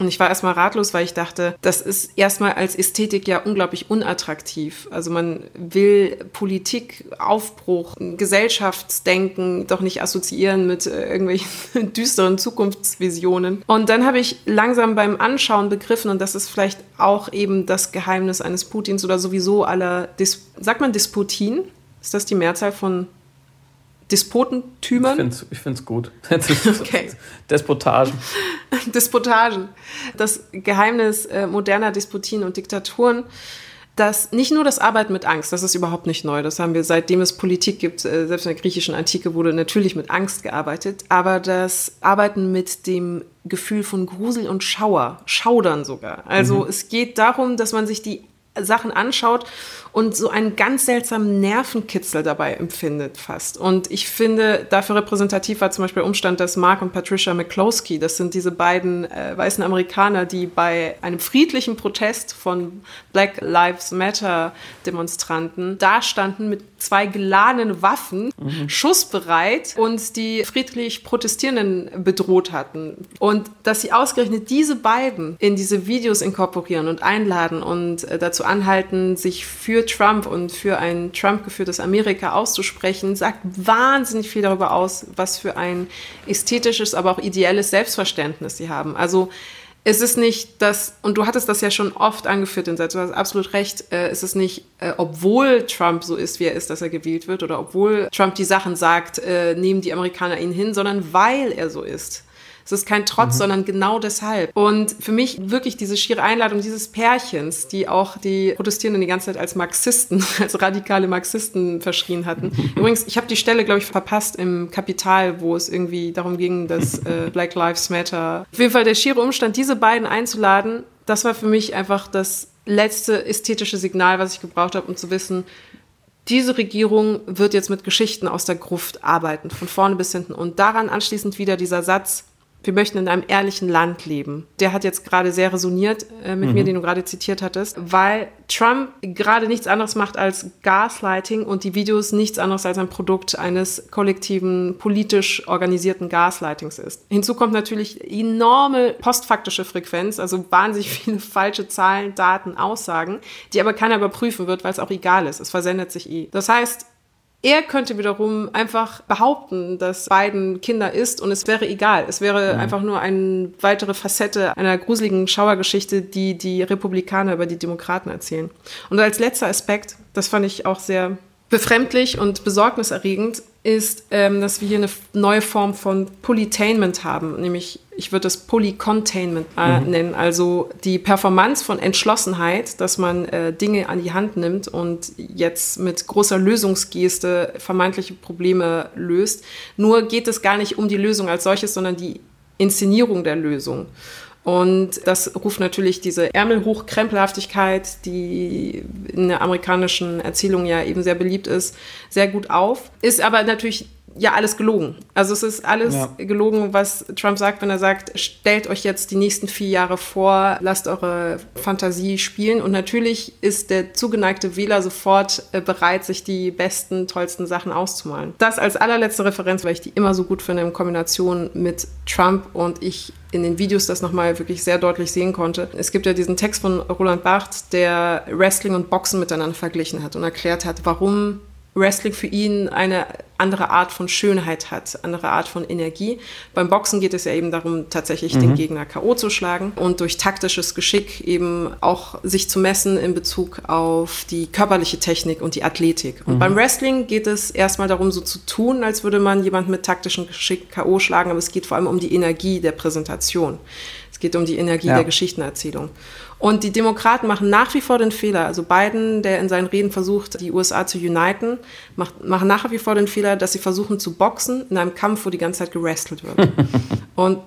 Und ich war erstmal ratlos, weil ich dachte, das ist erstmal als Ästhetik ja unglaublich unattraktiv. Also man will Politik, Aufbruch, Gesellschaftsdenken doch nicht assoziieren mit äh, irgendwelchen düsteren Zukunftsvisionen. Und dann habe ich langsam beim Anschauen begriffen, und das ist vielleicht auch eben das Geheimnis eines Putins oder sowieso aller, Dis sagt man Disputin? Ist das die Mehrzahl von Despotentümern? Ich finde es gut. okay. Despotagen. Despotagen. Das Geheimnis äh, moderner Despotien und Diktaturen, dass nicht nur das Arbeiten mit Angst, das ist überhaupt nicht neu, das haben wir seitdem es Politik gibt, äh, selbst in der griechischen Antike wurde natürlich mit Angst gearbeitet, aber das Arbeiten mit dem Gefühl von Grusel und Schauer, Schaudern sogar. Also mhm. es geht darum, dass man sich die Sachen anschaut und so einen ganz seltsamen Nervenkitzel dabei empfindet fast. Und ich finde, dafür repräsentativ war zum Beispiel der Umstand, dass Mark und Patricia McCloskey, das sind diese beiden äh, weißen Amerikaner, die bei einem friedlichen Protest von Black Lives Matter Demonstranten da standen mit zwei geladenen Waffen, mhm. schussbereit und die friedlich Protestierenden bedroht hatten. Und dass sie ausgerechnet diese beiden in diese Videos inkorporieren und einladen und äh, dazu anhalten, sich für für Trump und für ein Trump-geführtes Amerika auszusprechen, sagt wahnsinnig viel darüber aus, was für ein ästhetisches, aber auch ideelles Selbstverständnis sie haben. Also es ist nicht das, und du hattest das ja schon oft angeführt, in du hast absolut recht, äh, es ist nicht, äh, obwohl Trump so ist, wie er ist, dass er gewählt wird, oder obwohl Trump die Sachen sagt, äh, nehmen die Amerikaner ihn hin, sondern weil er so ist. Es ist kein Trotz, mhm. sondern genau deshalb. Und für mich wirklich diese schiere Einladung dieses Pärchens, die auch die Protestierenden die ganze Zeit als Marxisten, als radikale Marxisten verschrien hatten. Übrigens, ich habe die Stelle, glaube ich, verpasst im Kapital, wo es irgendwie darum ging, dass äh, Black Lives Matter. Auf jeden Fall der schiere Umstand, diese beiden einzuladen, das war für mich einfach das letzte ästhetische Signal, was ich gebraucht habe, um zu wissen, diese Regierung wird jetzt mit Geschichten aus der Gruft arbeiten, von vorne bis hinten. Und daran anschließend wieder dieser Satz, wir möchten in einem ehrlichen Land leben. Der hat jetzt gerade sehr resoniert äh, mit mhm. mir, den du gerade zitiert hattest, weil Trump gerade nichts anderes macht als Gaslighting und die Videos nichts anderes als ein Produkt eines kollektiven, politisch organisierten Gaslightings ist. Hinzu kommt natürlich enorme postfaktische Frequenz, also wahnsinnig viele falsche Zahlen, Daten, Aussagen, die aber keiner überprüfen wird, weil es auch egal ist. Es versendet sich eh. Das heißt, er könnte wiederum einfach behaupten, dass Biden Kinder ist und es wäre egal. Es wäre mhm. einfach nur eine weitere Facette einer gruseligen Schauergeschichte, die die Republikaner über die Demokraten erzählen. Und als letzter Aspekt, das fand ich auch sehr befremdlich und besorgniserregend, ist, ähm, dass wir hier eine neue Form von Polytainment haben, nämlich ich würde es Polycontainment äh, mhm. nennen, also die Performance von Entschlossenheit, dass man äh, Dinge an die Hand nimmt und jetzt mit großer Lösungsgeste vermeintliche Probleme löst. Nur geht es gar nicht um die Lösung als solches, sondern die Inszenierung der Lösung. Und das ruft natürlich diese Ärmelhochkrempelhaftigkeit, die in der amerikanischen Erzählung ja eben sehr beliebt ist, sehr gut auf. Ist aber natürlich ja alles gelogen. Also es ist alles ja. gelogen, was Trump sagt, wenn er sagt, stellt euch jetzt die nächsten vier Jahre vor, lasst eure Fantasie spielen. Und natürlich ist der zugeneigte Wähler sofort äh, bereit, sich die besten, tollsten Sachen auszumalen. Das als allerletzte Referenz, weil ich die immer so gut finde in Kombination mit Trump und ich in den Videos das nochmal wirklich sehr deutlich sehen konnte. Es gibt ja diesen Text von Roland Barthes, der Wrestling und Boxen miteinander verglichen hat und erklärt hat, warum Wrestling für ihn eine andere Art von Schönheit hat, andere Art von Energie. Beim Boxen geht es ja eben darum, tatsächlich mhm. den Gegner K.O. zu schlagen und durch taktisches Geschick eben auch sich zu messen in Bezug auf die körperliche Technik und die Athletik. Und mhm. beim Wrestling geht es erstmal darum, so zu tun, als würde man jemanden mit taktischem Geschick K.O. schlagen, aber es geht vor allem um die Energie der Präsentation. Es geht um die Energie ja. der Geschichtenerzählung. Und die Demokraten machen nach wie vor den Fehler. Also Biden, der in seinen Reden versucht, die USA zu uniten, macht, machen nach wie vor den Fehler, dass sie versuchen zu boxen in einem Kampf, wo die ganze Zeit gerestelt wird. Und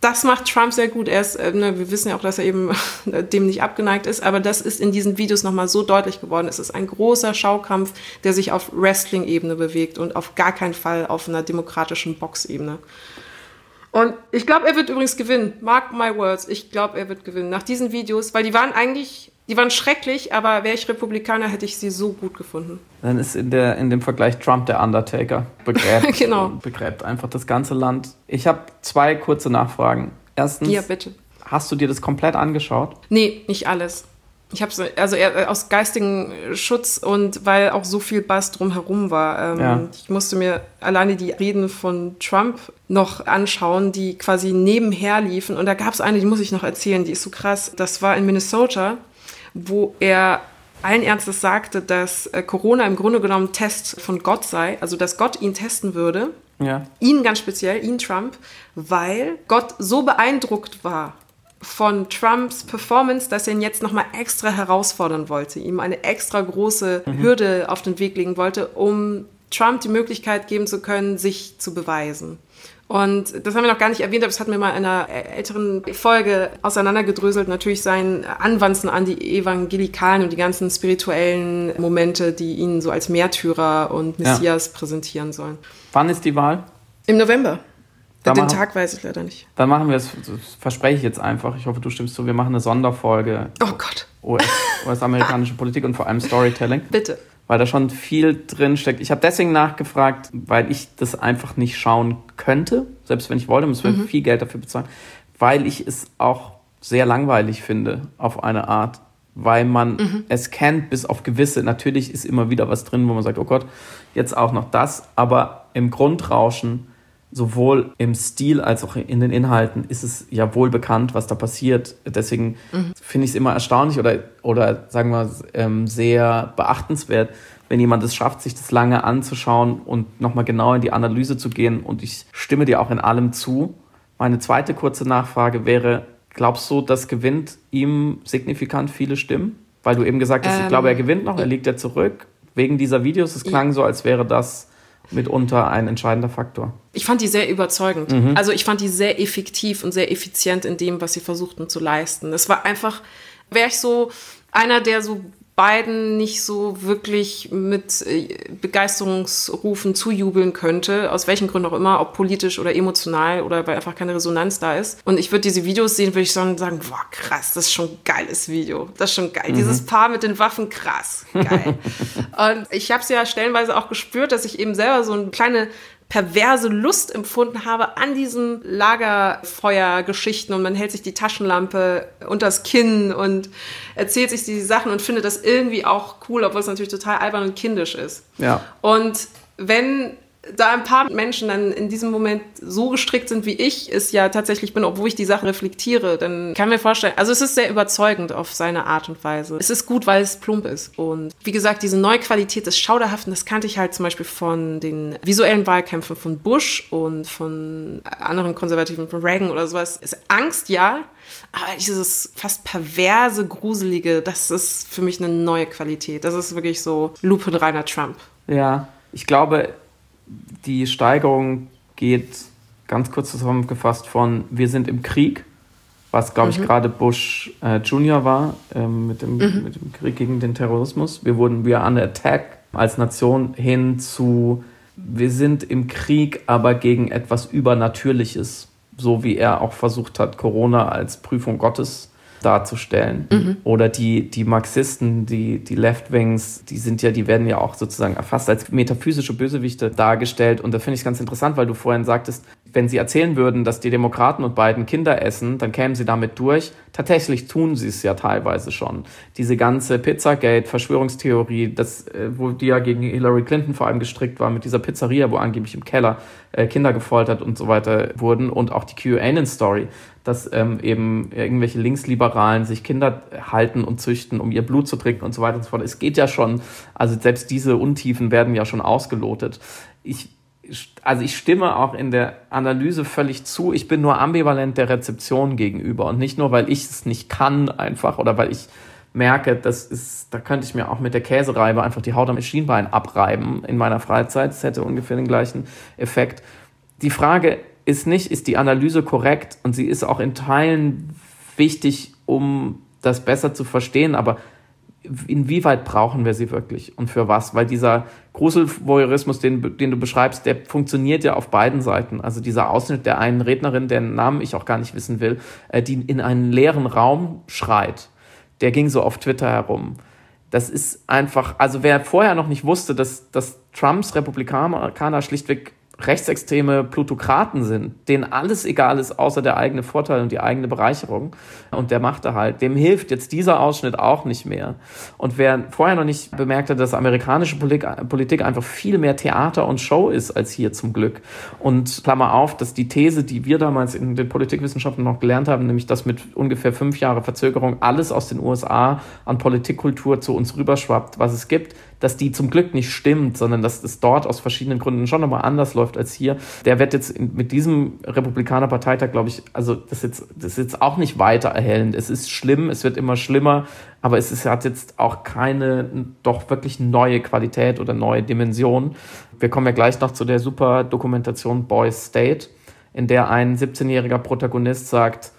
das macht Trump sehr gut. Er ist, äh, ne, wir wissen ja auch, dass er eben dem nicht abgeneigt ist, aber das ist in diesen Videos nochmal so deutlich geworden. Es ist ein großer Schaukampf, der sich auf Wrestling-Ebene bewegt und auf gar keinen Fall auf einer demokratischen Boxebene. Und ich glaube, er wird übrigens gewinnen. Mark my words. Ich glaube, er wird gewinnen. Nach diesen Videos, weil die waren eigentlich, die waren schrecklich, aber wäre ich Republikaner, hätte ich sie so gut gefunden. Dann ist in, der, in dem Vergleich Trump der Undertaker. Begräbt, genau. begräbt einfach das ganze Land. Ich habe zwei kurze Nachfragen. Erstens, ja, bitte. hast du dir das komplett angeschaut? Nee, nicht alles. Ich habe also eher aus geistigem Schutz und weil auch so viel Bass drumherum war. Ähm, ja. Ich musste mir alleine die Reden von Trump noch anschauen, die quasi nebenher liefen. Und da gab es eine, die muss ich noch erzählen, die ist so krass. Das war in Minnesota, wo er allen Ernstes sagte, dass äh, Corona im Grunde genommen Test von Gott sei, also dass Gott ihn testen würde. Ja. Ihn ganz speziell, ihn Trump, weil Gott so beeindruckt war von Trumps Performance, dass er ihn jetzt nochmal extra herausfordern wollte, ihm eine extra große mhm. Hürde auf den Weg legen wollte, um Trump die Möglichkeit geben zu können, sich zu beweisen. Und das haben wir noch gar nicht erwähnt, aber das hatten wir mal in einer älteren Folge auseinandergedröselt. Natürlich sein Anwanzen an die Evangelikalen und die ganzen spirituellen Momente, die ihn so als Märtyrer und Messias ja. präsentieren sollen. Wann ist die Wahl? Im November. Den machen, Tag weiß ich leider nicht. Dann machen wir es, verspreche ich jetzt einfach. Ich hoffe, du stimmst zu. Wir machen eine Sonderfolge. Oh Gott. US-amerikanische US Politik und vor allem Storytelling. Bitte. Weil da schon viel drin steckt. Ich habe deswegen nachgefragt, weil ich das einfach nicht schauen könnte, selbst wenn ich wollte, muss mhm. viel Geld dafür bezahlen, weil ich es auch sehr langweilig finde auf eine Art, weil man mhm. es kennt bis auf gewisse. Natürlich ist immer wieder was drin, wo man sagt, oh Gott, jetzt auch noch das, aber im Grundrauschen sowohl im Stil als auch in den Inhalten ist es ja wohl bekannt, was da passiert. Deswegen mhm. finde ich es immer erstaunlich oder, oder sagen wir ähm, sehr beachtenswert, wenn jemand es schafft, sich das lange anzuschauen und nochmal genau in die Analyse zu gehen. Und ich stimme dir auch in allem zu. Meine zweite kurze Nachfrage wäre, glaubst du, das gewinnt ihm signifikant viele Stimmen? Weil du eben gesagt hast, ähm, ich glaube, er gewinnt noch, er liegt ja zurück. Wegen dieser Videos, es klang so, als wäre das mitunter ein entscheidender Faktor. Ich fand die sehr überzeugend. Mhm. Also ich fand die sehr effektiv und sehr effizient in dem, was sie versuchten zu leisten. Es war einfach, wäre ich so einer, der so Biden nicht so wirklich mit äh, Begeisterungsrufen zujubeln könnte, aus welchen Gründen auch immer, ob politisch oder emotional oder weil einfach keine Resonanz da ist. Und ich würde diese Videos sehen, würde ich sagen, boah, krass, das ist schon ein geiles Video. Das ist schon geil. Mhm. Dieses Paar mit den Waffen, krass, geil. und ich habe es ja stellenweise auch gespürt, dass ich eben selber so eine kleine perverse Lust empfunden habe an diesen Lagerfeuergeschichten und man hält sich die Taschenlampe unters Kinn und erzählt sich die Sachen und findet das irgendwie auch cool, obwohl es natürlich total albern und kindisch ist. Ja. Und wenn da ein paar Menschen dann in diesem Moment so gestrickt sind, wie ich es ja tatsächlich bin, obwohl ich die Sachen reflektiere, dann kann mir vorstellen, also es ist sehr überzeugend auf seine Art und Weise. Es ist gut, weil es plump ist. Und wie gesagt, diese neue Qualität des Schauderhaften, das kannte ich halt zum Beispiel von den visuellen Wahlkämpfen von Bush und von anderen Konservativen, von Reagan oder sowas. Es ist Angst, ja, aber dieses fast perverse, gruselige, das ist für mich eine neue Qualität. Das ist wirklich so lupenreiner Trump. Ja, ich glaube, die Steigerung geht ganz kurz zusammengefasst von wir sind im Krieg, was glaube ich mhm. gerade Bush äh, Junior war äh, mit, dem, mhm. mit dem Krieg gegen den Terrorismus. Wir wurden wir under attack als Nation hin zu wir sind im Krieg, aber gegen etwas Übernatürliches, so wie er auch versucht hat, Corona als Prüfung Gottes darzustellen. Mhm. Oder die, die Marxisten, die, die Left-Wings, die sind ja, die werden ja auch sozusagen erfasst als metaphysische Bösewichte dargestellt. Und da finde ich es ganz interessant, weil du vorhin sagtest, wenn sie erzählen würden, dass die Demokraten und beiden Kinder essen, dann kämen sie damit durch. Tatsächlich tun sie es ja teilweise schon. Diese ganze Pizzagate-Verschwörungstheorie, das, äh, wo die ja gegen Hillary Clinton vor allem gestrickt war, mit dieser Pizzeria, wo angeblich im Keller äh, Kinder gefoltert und so weiter wurden und auch die QAnon-Story, dass ähm, eben irgendwelche Linksliberalen sich Kinder halten und züchten, um ihr Blut zu trinken und so weiter und so fort. Es geht ja schon, also selbst diese Untiefen werden ja schon ausgelotet. Ich also ich stimme auch in der Analyse völlig zu. Ich bin nur ambivalent der Rezeption gegenüber und nicht nur, weil ich es nicht kann einfach oder weil ich merke, das ist, da könnte ich mir auch mit der Käsereibe einfach die Haut am Schienbein abreiben in meiner Freizeit. Das hätte ungefähr den gleichen Effekt. Die Frage ist nicht, ist die Analyse korrekt und sie ist auch in Teilen wichtig, um das besser zu verstehen, aber inwieweit brauchen wir sie wirklich und für was? Weil dieser Gruselvoyeurismus, den, den du beschreibst, der funktioniert ja auf beiden Seiten. Also dieser Ausschnitt der einen Rednerin, deren Namen ich auch gar nicht wissen will, äh, die in einen leeren Raum schreit, der ging so auf Twitter herum. Das ist einfach, also wer vorher noch nicht wusste, dass, dass Trumps Republikaner schlichtweg rechtsextreme Plutokraten sind, denen alles egal ist, außer der eigene Vorteil und die eigene Bereicherung und der macht er halt, dem hilft jetzt dieser Ausschnitt auch nicht mehr. Und wer vorher noch nicht bemerkt hat, dass amerikanische Politik einfach viel mehr Theater und Show ist als hier zum Glück. Und Klammer auf, dass die These, die wir damals in den Politikwissenschaften noch gelernt haben, nämlich dass mit ungefähr fünf Jahre Verzögerung alles aus den USA an Politikkultur zu uns rüberschwappt, was es gibt, dass die zum Glück nicht stimmt, sondern dass es dort aus verschiedenen Gründen schon nochmal anders läuft als hier. Der wird jetzt in, mit diesem Republikanerparteitag, glaube ich, also das ist, jetzt, das ist jetzt auch nicht weiter erhellend. Es ist schlimm, es wird immer schlimmer, aber es ist, hat jetzt auch keine doch wirklich neue Qualität oder neue Dimension. Wir kommen ja gleich noch zu der super Dokumentation Boys State, in der ein 17-jähriger Protagonist sagt,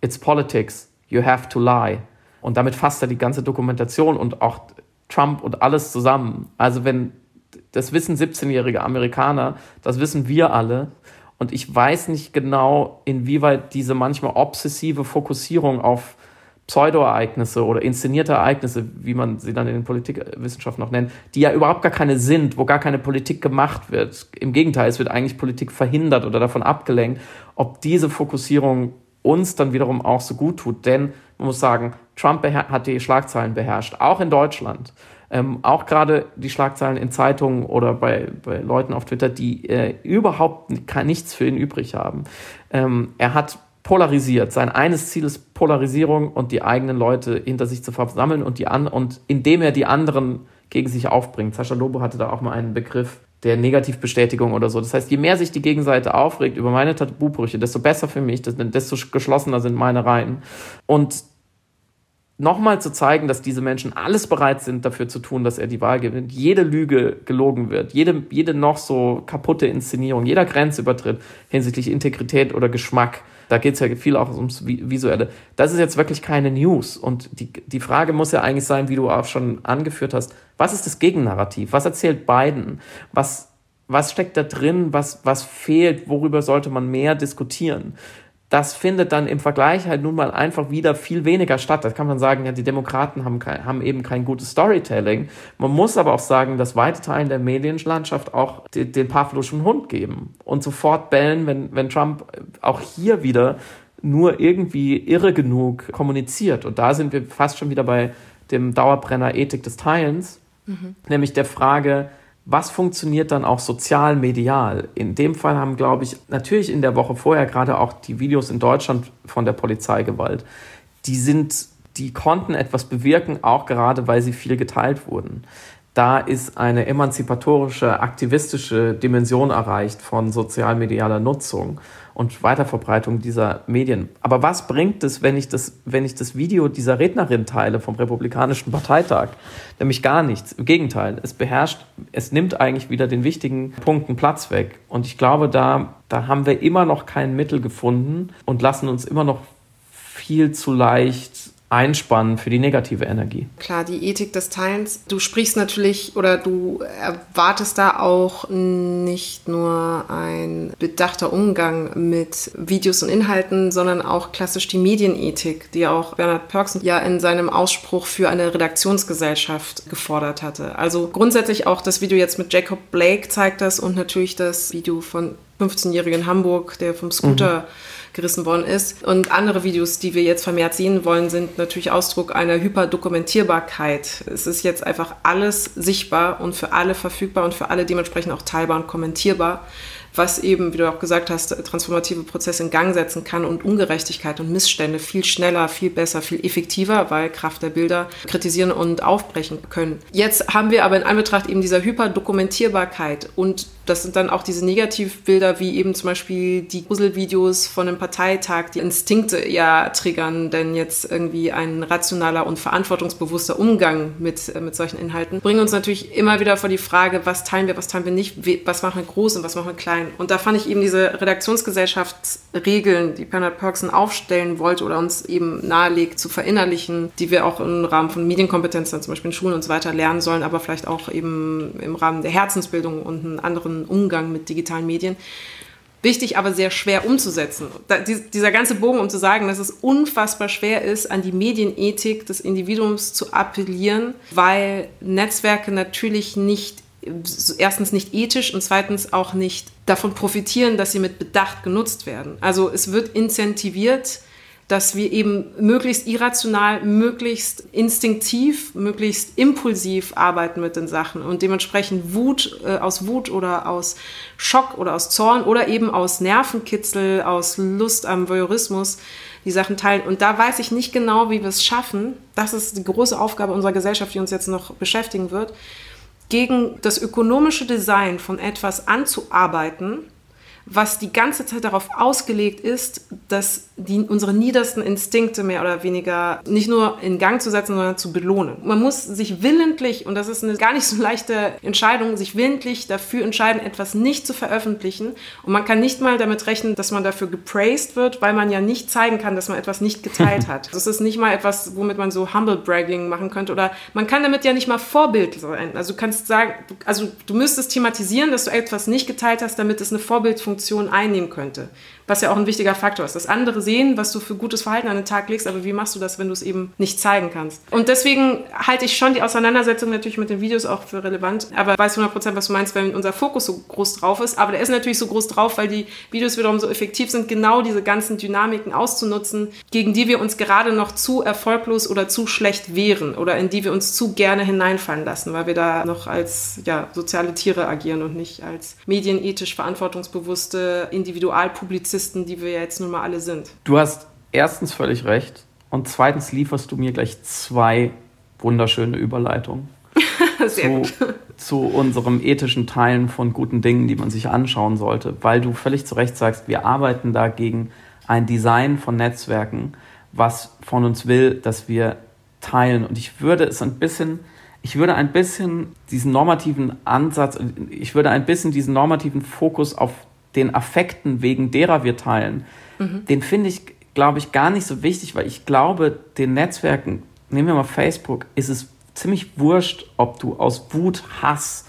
It's politics, you have to lie. Und damit fasst er die ganze Dokumentation und auch Trump und alles zusammen. Also wenn, das wissen 17-jährige Amerikaner, das wissen wir alle. Und ich weiß nicht genau, inwieweit diese manchmal obsessive Fokussierung auf Pseudoereignisse oder inszenierte Ereignisse, wie man sie dann in den Politikwissenschaften noch nennt, die ja überhaupt gar keine sind, wo gar keine Politik gemacht wird. Im Gegenteil, es wird eigentlich Politik verhindert oder davon abgelenkt, ob diese Fokussierung uns dann wiederum auch so gut tut. Denn man muss sagen, Trump hat die Schlagzeilen beherrscht, auch in Deutschland. Ähm, auch gerade die Schlagzeilen in Zeitungen oder bei, bei Leuten auf Twitter, die äh, überhaupt nichts für ihn übrig haben. Ähm, er hat polarisiert. Sein eines Ziel ist Polarisierung und die eigenen Leute hinter sich zu versammeln und, die an und indem er die anderen gegen sich aufbringt. Sascha Lobo hatte da auch mal einen Begriff der Negativbestätigung oder so. Das heißt, je mehr sich die Gegenseite aufregt über meine Tabubrüche, desto besser für mich, desto geschlossener sind meine Reihen. Und nochmal zu zeigen, dass diese Menschen alles bereit sind, dafür zu tun, dass er die Wahl gewinnt. Jede Lüge gelogen wird, jede, jede noch so kaputte Inszenierung, jeder Grenzübertritt hinsichtlich Integrität oder Geschmack Da geht es ja viel auch ums Visuelle. Das ist jetzt wirklich keine News. Und die, die Frage muss ja eigentlich sein, wie du auch schon angeführt hast, was ist das Gegennarrativ? Was erzählt Biden? Was, was steckt da drin? Was, was fehlt? Worüber sollte man mehr diskutieren? Das findet dann im Vergleich halt nun mal einfach wieder viel weniger statt. Da kann man sagen, ja, die Demokraten haben, kein, haben eben kein gutes Storytelling. Man muss aber auch sagen, dass weite Teilen der Medienlandschaft auch den, den Pavloschen Hund geben und sofort bellen, wenn, wenn Trump auch hier wieder nur irgendwie irre genug kommuniziert. Und da sind wir fast schon wieder bei dem Dauerbrenner Ethik des Teilens, mhm. nämlich der Frage, was funktioniert dann auch sozial medial? In dem Fall haben, glaube ich, natürlich in der Woche vorher gerade auch die Videos in Deutschland von der Polizeigewalt, die sind, die konnten etwas bewirken, auch gerade weil sie viel geteilt wurden. Da ist eine emanzipatorische, aktivistische Dimension erreicht von sozialmedialer Nutzung und Weiterverbreitung dieser Medien. Aber was bringt es, wenn ich das, wenn ich das Video dieser Rednerin teile vom Republikanischen Parteitag? Nämlich gar nichts. Im Gegenteil, es beherrscht, es nimmt eigentlich wieder den wichtigen Punkten Platz weg. Und ich glaube, da, da haben wir immer noch kein Mittel gefunden und lassen uns immer noch viel zu leicht einspannen für die negative Energie. Klar, die Ethik des Teilens. Du sprichst natürlich oder du erwartest da auch nicht nur ein bedachter Umgang mit Videos und Inhalten, sondern auch klassisch die Medienethik, die auch Bernhard Pörksen ja in seinem Ausspruch für eine Redaktionsgesellschaft gefordert hatte. Also grundsätzlich auch das Video jetzt mit Jacob Blake zeigt das und natürlich das Video von 15-jährigen Hamburg, der vom Scooter mhm gerissen worden ist. Und andere Videos, die wir jetzt vermehrt sehen wollen, sind natürlich Ausdruck einer Hyperdokumentierbarkeit. Es ist jetzt einfach alles sichtbar und für alle verfügbar und für alle dementsprechend auch teilbar und kommentierbar was eben, wie du auch gesagt hast, transformative Prozesse in Gang setzen kann und Ungerechtigkeit und Missstände viel schneller, viel besser, viel effektiver, weil Kraft der Bilder kritisieren und aufbrechen können. Jetzt haben wir aber in Anbetracht eben dieser Hyperdokumentierbarkeit und das sind dann auch diese Negativbilder, wie eben zum Beispiel die Gruselvideos von einem Parteitag, die Instinkte ja triggern, denn jetzt irgendwie ein rationaler und verantwortungsbewusster Umgang mit, äh, mit solchen Inhalten bringen uns natürlich immer wieder vor die Frage, was teilen wir, was teilen wir nicht, was machen wir groß und was machen wir klein. Und da fand ich eben diese Redaktionsgesellschaftsregeln, die Bernard Perksen aufstellen wollte oder uns eben nahelegt zu verinnerlichen, die wir auch im Rahmen von Medienkompetenz, dann zum Beispiel in Schulen und so weiter lernen sollen, aber vielleicht auch eben im Rahmen der Herzensbildung und einen anderen Umgang mit digitalen Medien. Wichtig, aber sehr schwer umzusetzen. Da, dieser ganze Bogen, um zu sagen, dass es unfassbar schwer ist, an die Medienethik des Individuums zu appellieren, weil Netzwerke natürlich nicht erstens nicht ethisch und zweitens auch nicht davon profitieren, dass sie mit Bedacht genutzt werden. Also es wird incentiviert, dass wir eben möglichst irrational, möglichst instinktiv, möglichst impulsiv arbeiten mit den Sachen und dementsprechend Wut, äh, aus Wut oder aus Schock oder aus Zorn oder eben aus Nervenkitzel, aus Lust am Voyeurismus die Sachen teilen. Und da weiß ich nicht genau, wie wir es schaffen. Das ist die große Aufgabe unserer Gesellschaft, die uns jetzt noch beschäftigen wird gegen das ökonomische Design von etwas anzuarbeiten, was die ganze Zeit darauf ausgelegt ist, dass die, unsere niedersten Instinkte mehr oder weniger nicht nur in Gang zu setzen, sondern zu belohnen. Man muss sich willentlich, und das ist eine gar nicht so leichte Entscheidung, sich willentlich dafür entscheiden, etwas nicht zu veröffentlichen. Und man kann nicht mal damit rechnen, dass man dafür gepraised wird, weil man ja nicht zeigen kann, dass man etwas nicht geteilt hat. Das ist nicht mal etwas, womit man so Humble Bragging machen könnte. Oder man kann damit ja nicht mal Vorbild sein. Also du kannst sagen, also du müsstest thematisieren, dass du etwas nicht geteilt hast, damit es eine Vorbildfunktion Funktion einnehmen könnte. Was ja auch ein wichtiger Faktor ist. Dass andere sehen, was du für gutes Verhalten an den Tag legst, aber wie machst du das, wenn du es eben nicht zeigen kannst? Und deswegen halte ich schon die Auseinandersetzung natürlich mit den Videos auch für relevant. Aber weiß 100%, was du meinst, wenn unser Fokus so groß drauf ist. Aber der ist natürlich so groß drauf, weil die Videos wiederum so effektiv sind, genau diese ganzen Dynamiken auszunutzen, gegen die wir uns gerade noch zu erfolglos oder zu schlecht wehren oder in die wir uns zu gerne hineinfallen lassen, weil wir da noch als ja, soziale Tiere agieren und nicht als medienethisch verantwortungsbewusst selbstbewusste Individualpublizisten, die wir ja jetzt nun mal alle sind. Du hast erstens völlig recht und zweitens lieferst du mir gleich zwei wunderschöne Überleitungen. zu, zu unserem ethischen Teilen von guten Dingen, die man sich anschauen sollte, weil du völlig zu Recht sagst, wir arbeiten da gegen ein Design von Netzwerken, was von uns will, dass wir teilen. Und ich würde es ein bisschen, ich würde ein bisschen diesen normativen Ansatz, ich würde ein bisschen diesen normativen Fokus auf den Affekten, wegen derer wir teilen, mhm. den finde ich, glaube ich, gar nicht so wichtig, weil ich glaube, den Netzwerken, nehmen wir mal Facebook, ist es ziemlich wurscht, ob du aus Wut, Hass,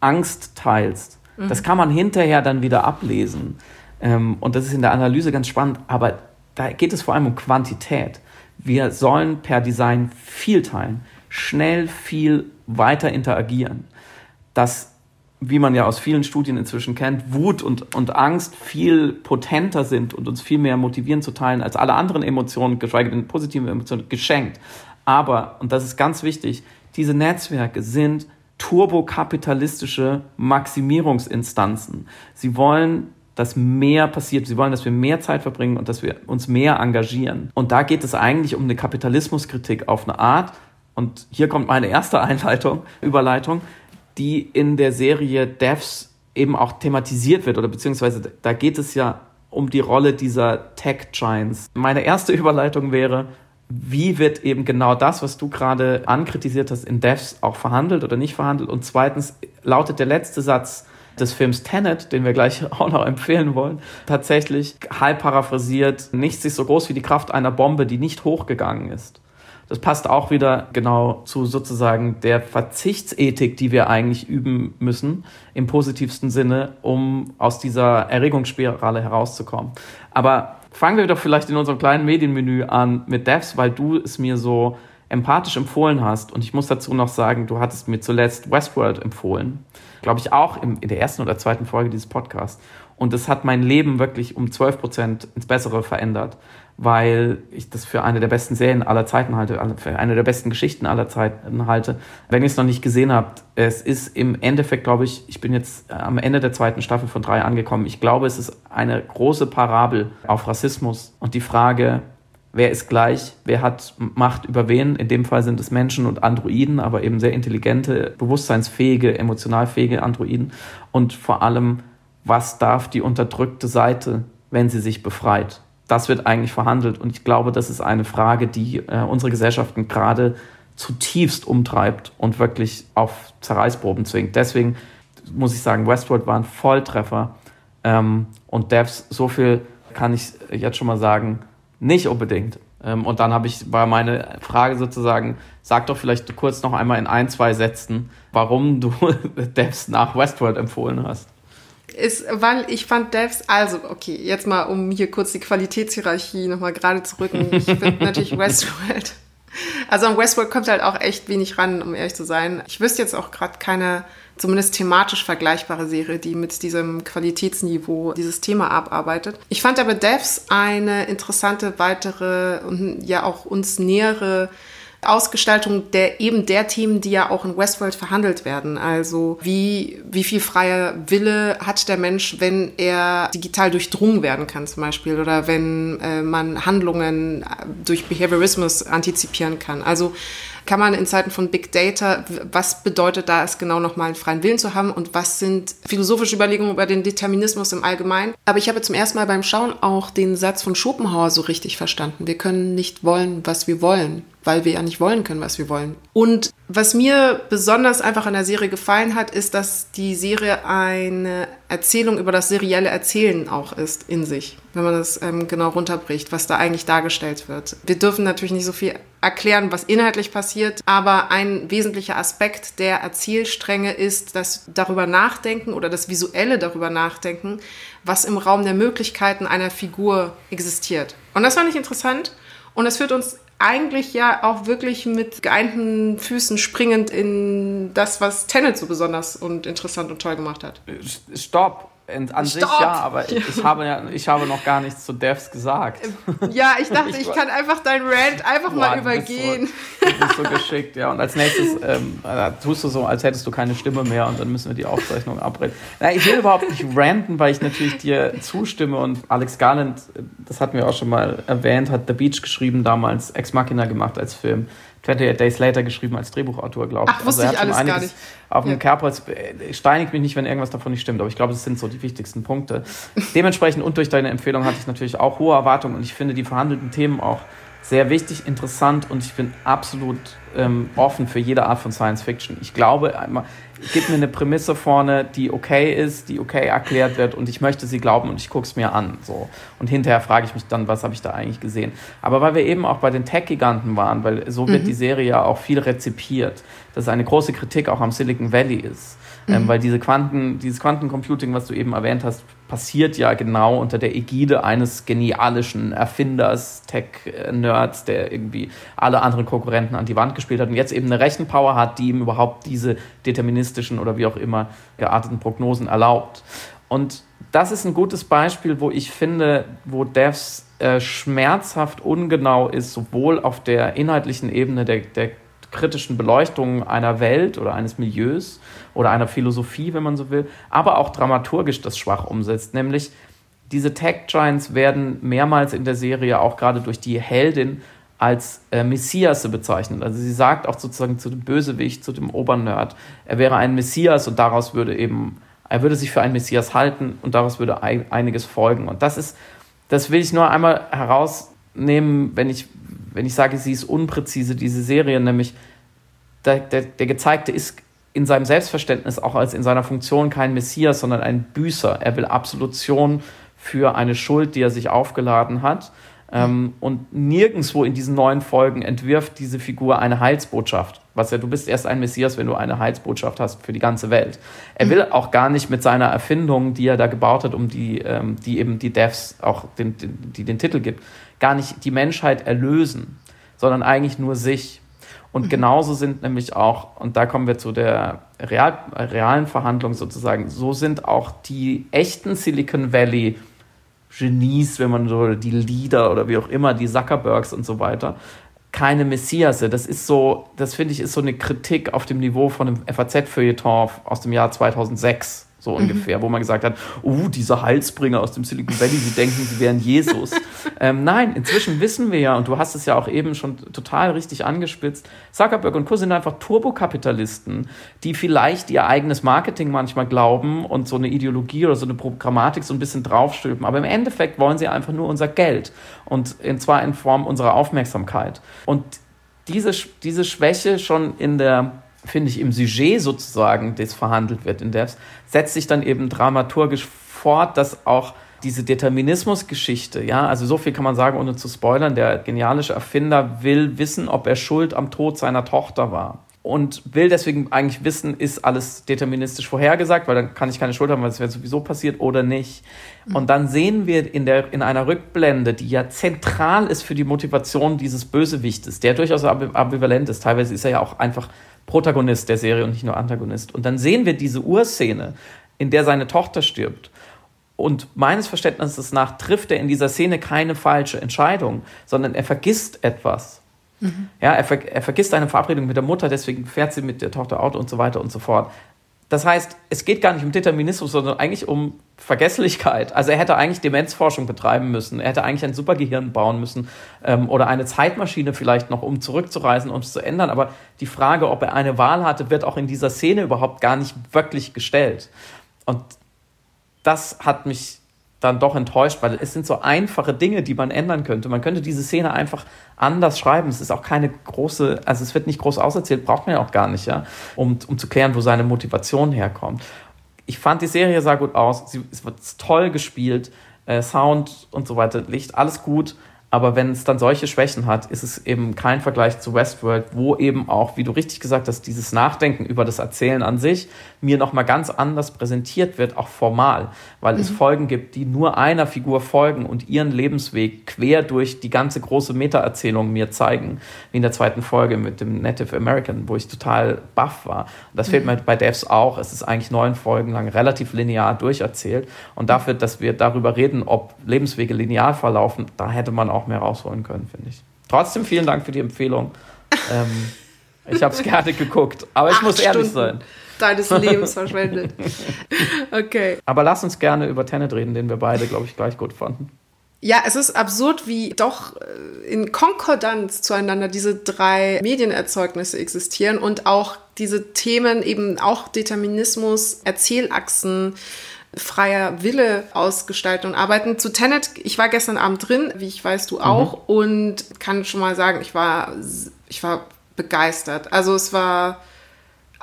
Angst teilst. Mhm. Das kann man hinterher dann wieder ablesen. Ähm, und das ist in der Analyse ganz spannend, aber da geht es vor allem um Quantität. Wir sollen per Design viel teilen, schnell viel weiter interagieren. Dass, wie man ja aus vielen Studien inzwischen kennt, Wut und, und Angst viel potenter sind und uns viel mehr motivieren zu teilen als alle anderen Emotionen, geschweige denn positive Emotionen, geschenkt. Aber, und das ist ganz wichtig, diese Netzwerke sind turbokapitalistische Maximierungsinstanzen. Sie wollen dass mehr passiert. Sie wollen, dass wir mehr Zeit verbringen und dass wir uns mehr engagieren. Und da geht es eigentlich um eine Kapitalismuskritik auf eine Art. Und hier kommt meine erste Einleitung, Überleitung, die in der Serie Devs eben auch thematisiert wird oder beziehungsweise da geht es ja um die Rolle dieser Tech Giants. Meine erste Überleitung wäre, wie wird eben genau das, was du gerade ankritisiert hast, in Devs auch verhandelt oder nicht verhandelt? Und zweitens lautet der letzte Satz, des Films Tenet, den wir gleich auch noch empfehlen wollen, tatsächlich halb paraphrasiert, nichts ist so groß wie die Kraft einer Bombe, die nicht hochgegangen ist. Das passt auch wieder genau zu sozusagen der Verzichtsethik, die wir eigentlich üben müssen, im positivsten Sinne, um aus dieser Erregungsspirale herauszukommen. Aber fangen wir doch vielleicht in unserem kleinen Medienmenü an mit Devs, weil du es mir so empathisch empfohlen hast. Und ich muss dazu noch sagen, du hattest mir zuletzt Westworld empfohlen glaube ich, auch im, in der ersten oder zweiten Folge dieses Podcasts. Und das hat mein Leben wirklich um 12 Prozent ins Bessere verändert, weil ich das für eine der besten Serien aller Zeiten halte, für eine der besten Geschichten aller Zeiten halte. Wenn ihr es noch nicht gesehen habt, es ist im Endeffekt, glaube ich, ich bin jetzt am Ende der zweiten Staffel von drei angekommen. Ich glaube, es ist eine große Parabel auf Rassismus und die Frage, wer ist gleich, wer hat Macht über wen. In dem Fall sind es Menschen und Androiden, aber eben sehr intelligente, bewusstseinsfähige, emotionalfähige Androiden. Und vor allem, was darf die unterdrückte Seite, wenn sie sich befreit? Das wird eigentlich verhandelt. Und ich glaube, das ist eine Frage, die äh, unsere Gesellschaften gerade zutiefst umtreibt und wirklich auf Zerreißproben zwingt. Deswegen muss ich sagen, Westworld war ein Volltreffer. Ähm, und Devs, so viel kann ich jetzt schon mal sagen, nicht unbedingt. Ähm, und dann habe ich, war meine Frage sozusagen, sag doch vielleicht kurz noch einmal in ein, zwei Sätzen, warum du Devs nach Westworld empfohlen hast. Ist, weil ich fand Devs, also okay, jetzt mal, um hier kurz die Qualitätshierarchie nochmal gerade zu rücken. Ich finde natürlich Westworld. Also an Westworld kommt halt auch echt wenig ran, um ehrlich zu sein. Ich wüsste jetzt auch gerade keine zumindest thematisch vergleichbare Serie, die mit diesem Qualitätsniveau dieses Thema abarbeitet. Ich fand aber Devs eine interessante weitere und ja auch uns nähere Ausgestaltung der eben der Themen, die ja auch in Westworld verhandelt werden. Also wie, wie viel freier Wille hat der Mensch, wenn er digital durchdrungen werden kann zum Beispiel oder wenn äh, man Handlungen durch Behaviorismus antizipieren kann. Also kann man in Zeiten von Big Data, was bedeutet da es genau nochmal einen freien Willen zu haben und was sind philosophische Überlegungen über den Determinismus im Allgemeinen. Aber ich habe zum ersten Mal beim Schauen auch den Satz von Schopenhauer so richtig verstanden. Wir können nicht wollen, was wir wollen weil wir ja nicht wollen können, was wir wollen. Und was mir besonders einfach an der Serie gefallen hat, ist, dass die Serie eine Erzählung über das serielle Erzählen auch ist in sich, wenn man das ähm, genau runterbricht, was da eigentlich dargestellt wird. Wir dürfen natürlich nicht so viel erklären, was inhaltlich passiert, aber ein wesentlicher Aspekt der Erzählstränge ist das darüber nachdenken oder das visuelle darüber nachdenken, was im Raum der Möglichkeiten einer Figur existiert. Und das fand ich interessant. Und das führt uns eigentlich ja auch wirklich mit geeinten Füßen springend in das, was Tenet so besonders und interessant und toll gemacht hat. Stopp! An Stopp. sich ja, aber ich, habe ja, ich habe noch gar nichts zu Devs gesagt. Ja, ich dachte, ich, ich kann einfach dein Rant einfach boah, mal übergehen. Du bist, so, du bist so geschickt, ja. Und als nächstes ähm, äh, tust du so, als hättest du keine Stimme mehr und dann müssen wir die Aufzeichnung abbrechen. Na, ich will überhaupt nicht ranten, weil ich natürlich dir zustimme und Alex Garland, das hatten wir auch schon mal erwähnt, hat The Beach geschrieben, damals Ex Machina gemacht als Film. 28 Days Later geschrieben als Drehbuchautor, glaube ich. Ach, wusste also, ich alles gar nicht. Auf dem ja. Kerbholz äh, steinigt mich nicht, wenn irgendwas davon nicht stimmt, aber ich glaube, das sind so die wichtigsten Punkte. Dementsprechend und durch deine Empfehlung hatte ich natürlich auch hohe Erwartungen und ich finde die verhandelten Themen auch sehr wichtig, interessant und ich bin absolut ähm, offen für jede Art von Science Fiction. Ich glaube, gib mir eine Prämisse vorne, die okay ist, die okay erklärt wird und ich möchte sie glauben und ich gucke es mir an. So. Und hinterher frage ich mich dann, was habe ich da eigentlich gesehen. Aber weil wir eben auch bei den Tech-Giganten waren, weil so wird mhm. die Serie ja auch viel rezipiert, dass es eine große Kritik auch am Silicon Valley ist. Ähm, mhm. Ähm, weil diese Quanten, dieses Quantencomputing, was du eben erwähnt hast, passiert ja genau unter der Ägide eines genialischen Erfinders, Tech-Nerds, der irgendwie alle anderen Konkurrenten an die Wand gespielt hat und jetzt eben eine Rechenpower hat, die ihm überhaupt diese deterministischen oder wie auch immer gearteten Prognosen erlaubt. Und das ist ein gutes Beispiel, wo ich finde, wo Devs äh, schmerzhaft ungenau ist, sowohl auf der inhaltlichen Ebene der, der kritischen Beleuchtung einer Welt oder eines Milieus oder einer Philosophie, wenn man so will, aber auch dramaturgisch das schwach umsetzt. Nämlich diese Tech Giants werden mehrmals in der Serie auch gerade durch die Heldin als äh, Messias bezeichnet. Also sie sagt auch sozusagen zu dem Bösewicht, zu dem Obernerd, er wäre ein Messias und daraus würde eben, er würde sich für einen Messias halten und daraus würde ein, einiges folgen. Und das ist, das will ich nur einmal herausnehmen, wenn ich wenn ich sage, sie ist unpräzise, diese Serie, nämlich der, der, der Gezeigte ist in seinem Selbstverständnis auch als in seiner Funktion kein Messias, sondern ein Büßer. Er will Absolution für eine Schuld, die er sich aufgeladen hat. Ähm, und nirgendwo in diesen neuen Folgen entwirft diese Figur eine Heilsbotschaft. Was ja, du bist erst ein Messias, wenn du eine Heilsbotschaft hast für die ganze Welt. Er will auch gar nicht mit seiner Erfindung, die er da gebaut hat, um die, ähm, die eben die Devs auch den, den, die den Titel gibt, gar nicht die Menschheit erlösen, sondern eigentlich nur sich. Und mhm. genauso sind nämlich auch, und da kommen wir zu der real, realen Verhandlung sozusagen, so sind auch die echten Silicon Valley Genies, wenn man so, die Leader oder wie auch immer, die Zuckerbergs und so weiter, keine Messiasse. Das ist so, das finde ich, ist so eine Kritik auf dem Niveau von einem FAZ-Feuilleton aus dem Jahr 2006 so mhm. ungefähr, wo man gesagt hat, uh, diese Heilsbringer aus dem Silicon Valley, sie denken, sie wären Jesus. ähm, nein, inzwischen wissen wir ja, und du hast es ja auch eben schon total richtig angespitzt, Zuckerberg und Co. sind einfach Turbokapitalisten, die vielleicht ihr eigenes Marketing manchmal glauben und so eine Ideologie oder so eine Programmatik so ein bisschen draufstülpen, aber im Endeffekt wollen sie einfach nur unser Geld und zwar in Form unserer Aufmerksamkeit. Und diese, diese Schwäche schon in der finde ich, im Sujet sozusagen, das verhandelt wird in Devs, setzt sich dann eben dramaturgisch fort, dass auch diese Determinismusgeschichte, ja, also so viel kann man sagen, ohne zu spoilern, der genialische Erfinder will wissen, ob er schuld am Tod seiner Tochter war. Und will deswegen eigentlich wissen, ist alles deterministisch vorhergesagt, weil dann kann ich keine Schuld haben, weil es wäre sowieso passiert oder nicht. Mhm. Und dann sehen wir in, der, in einer Rückblende, die ja zentral ist für die Motivation dieses Bösewichtes, der durchaus ambivalent ist. Teilweise ist er ja auch einfach Protagonist der Serie und nicht nur Antagonist. Und dann sehen wir diese Urszene, in der seine Tochter stirbt. Und meines Verständnisses nach trifft er in dieser Szene keine falsche Entscheidung, sondern er vergisst etwas. Mhm. Ja, er, ver er vergisst eine Verabredung mit der Mutter, deswegen fährt sie mit der Tochter Auto und so weiter und so fort. Das heißt, es geht gar nicht um Determinismus, sondern eigentlich um Vergesslichkeit. Also er hätte eigentlich Demenzforschung betreiben müssen. Er hätte eigentlich ein Supergehirn bauen müssen ähm, oder eine Zeitmaschine vielleicht noch, um zurückzureisen, um es zu ändern. Aber die Frage, ob er eine Wahl hatte, wird auch in dieser Szene überhaupt gar nicht wirklich gestellt. Und das hat mich dann doch enttäuscht, weil es sind so einfache Dinge, die man ändern könnte. Man könnte diese Szene einfach anders schreiben. Es ist auch keine große, also es wird nicht groß auserzählt, braucht man ja auch gar nicht, ja, um, um zu klären, wo seine Motivation herkommt. Ich fand, die Serie sah gut aus, sie, es wird toll gespielt, äh, Sound und so weiter, Licht, alles gut, aber wenn es dann solche Schwächen hat, ist es eben kein Vergleich zu Westworld, wo eben auch, wie du richtig gesagt hast, dieses Nachdenken über das Erzählen an sich mir nochmal ganz anders präsentiert wird, auch formal, weil mhm. es Folgen gibt, die nur einer Figur folgen und ihren Lebensweg quer durch die ganze große Meta-Erzählung mir zeigen, wie in der zweiten Folge mit dem Native American, wo ich total baff war. Und das mhm. fehlt mir bei Devs auch. Es ist eigentlich neun Folgen lang relativ linear durcherzählt. Und dafür, dass wir darüber reden, ob Lebenswege linear verlaufen, da hätte man auch mehr rausholen können, finde ich. Trotzdem vielen Dank für die Empfehlung. ähm, ich habe es gerne geguckt, aber ich Acht muss ehrlich Stunden. sein deines Lebens verschwendet. Okay. Aber lass uns gerne über Tenet reden, den wir beide, glaube ich, gleich gut fanden. Ja, es ist absurd, wie doch äh, in Konkordanz zueinander diese drei Medienerzeugnisse existieren und auch diese Themen eben auch Determinismus, Erzählachsen, freier Wille ausgestalten und arbeiten. Zu Tenet, ich war gestern Abend drin, wie ich weiß, du auch, mhm. und kann schon mal sagen, ich war, ich war begeistert. Also es war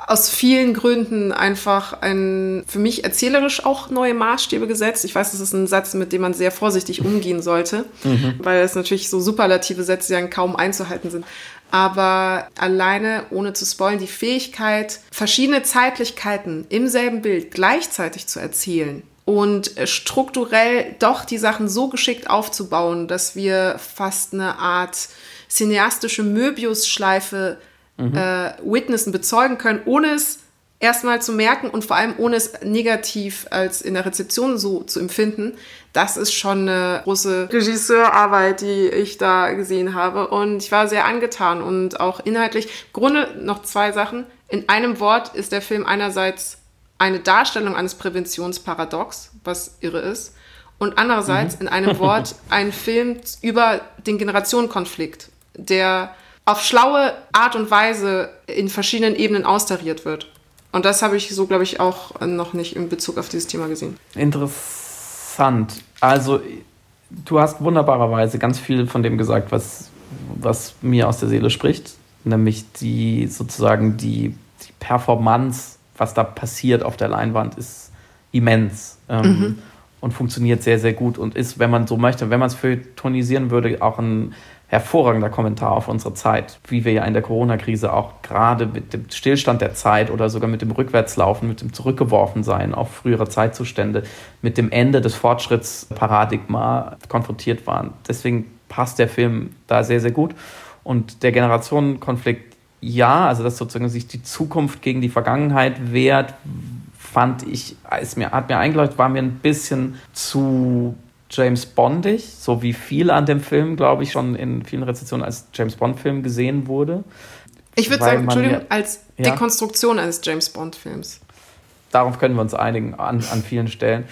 aus vielen Gründen einfach ein für mich erzählerisch auch neue Maßstäbe gesetzt. Ich weiß, das ist ein Satz, mit dem man sehr vorsichtig umgehen sollte, mhm. weil es natürlich so superlative Sätze ja kaum einzuhalten sind. Aber alleine, ohne zu spoilen, die Fähigkeit, verschiedene Zeitlichkeiten im selben Bild gleichzeitig zu erzählen und strukturell doch die Sachen so geschickt aufzubauen, dass wir fast eine Art cineastische Möbius-Schleife mhm. äh, witnessen, bezeugen können, ohne es erstmal zu merken und vor allem ohne es negativ als in der Rezeption so zu empfinden. Das ist schon eine große Regisseurarbeit, die ich da gesehen habe. Und ich war sehr angetan und auch inhaltlich. Im Grunde noch zwei Sachen. In einem Wort ist der Film einerseits eine Darstellung eines Präventionsparadox, was irre ist, und andererseits mhm. in einem Wort ein Film über den Generationenkonflikt, der auf schlaue Art und Weise in verschiedenen Ebenen austariert wird. Und das habe ich so, glaube ich, auch noch nicht in Bezug auf dieses Thema gesehen. Interessant. Also, du hast wunderbarerweise ganz viel von dem gesagt, was, was mir aus der Seele spricht, nämlich die sozusagen die, die Performance, was da passiert auf der Leinwand, ist immens. Ähm, mhm. Und funktioniert sehr, sehr gut und ist, wenn man so möchte, wenn man es feuilletonisieren würde, auch ein hervorragender Kommentar auf unsere Zeit, wie wir ja in der Corona-Krise auch gerade mit dem Stillstand der Zeit oder sogar mit dem Rückwärtslaufen, mit dem Zurückgeworfensein auf frühere Zeitzustände, mit dem Ende des Fortschrittsparadigma konfrontiert waren. Deswegen passt der Film da sehr, sehr gut. Und der Generationenkonflikt, ja, also dass sozusagen sich die Zukunft gegen die Vergangenheit wehrt, fand ich, ist mir, hat mir eingeleuchtet, war mir ein bisschen zu James Bondig, so wie viel an dem Film, glaube ich, schon in vielen Rezensionen als James Bond-Film gesehen wurde. Ich würde sagen, Entschuldigung, ja, als Dekonstruktion ja? eines James Bond-Films. Darauf können wir uns einigen an, an vielen Stellen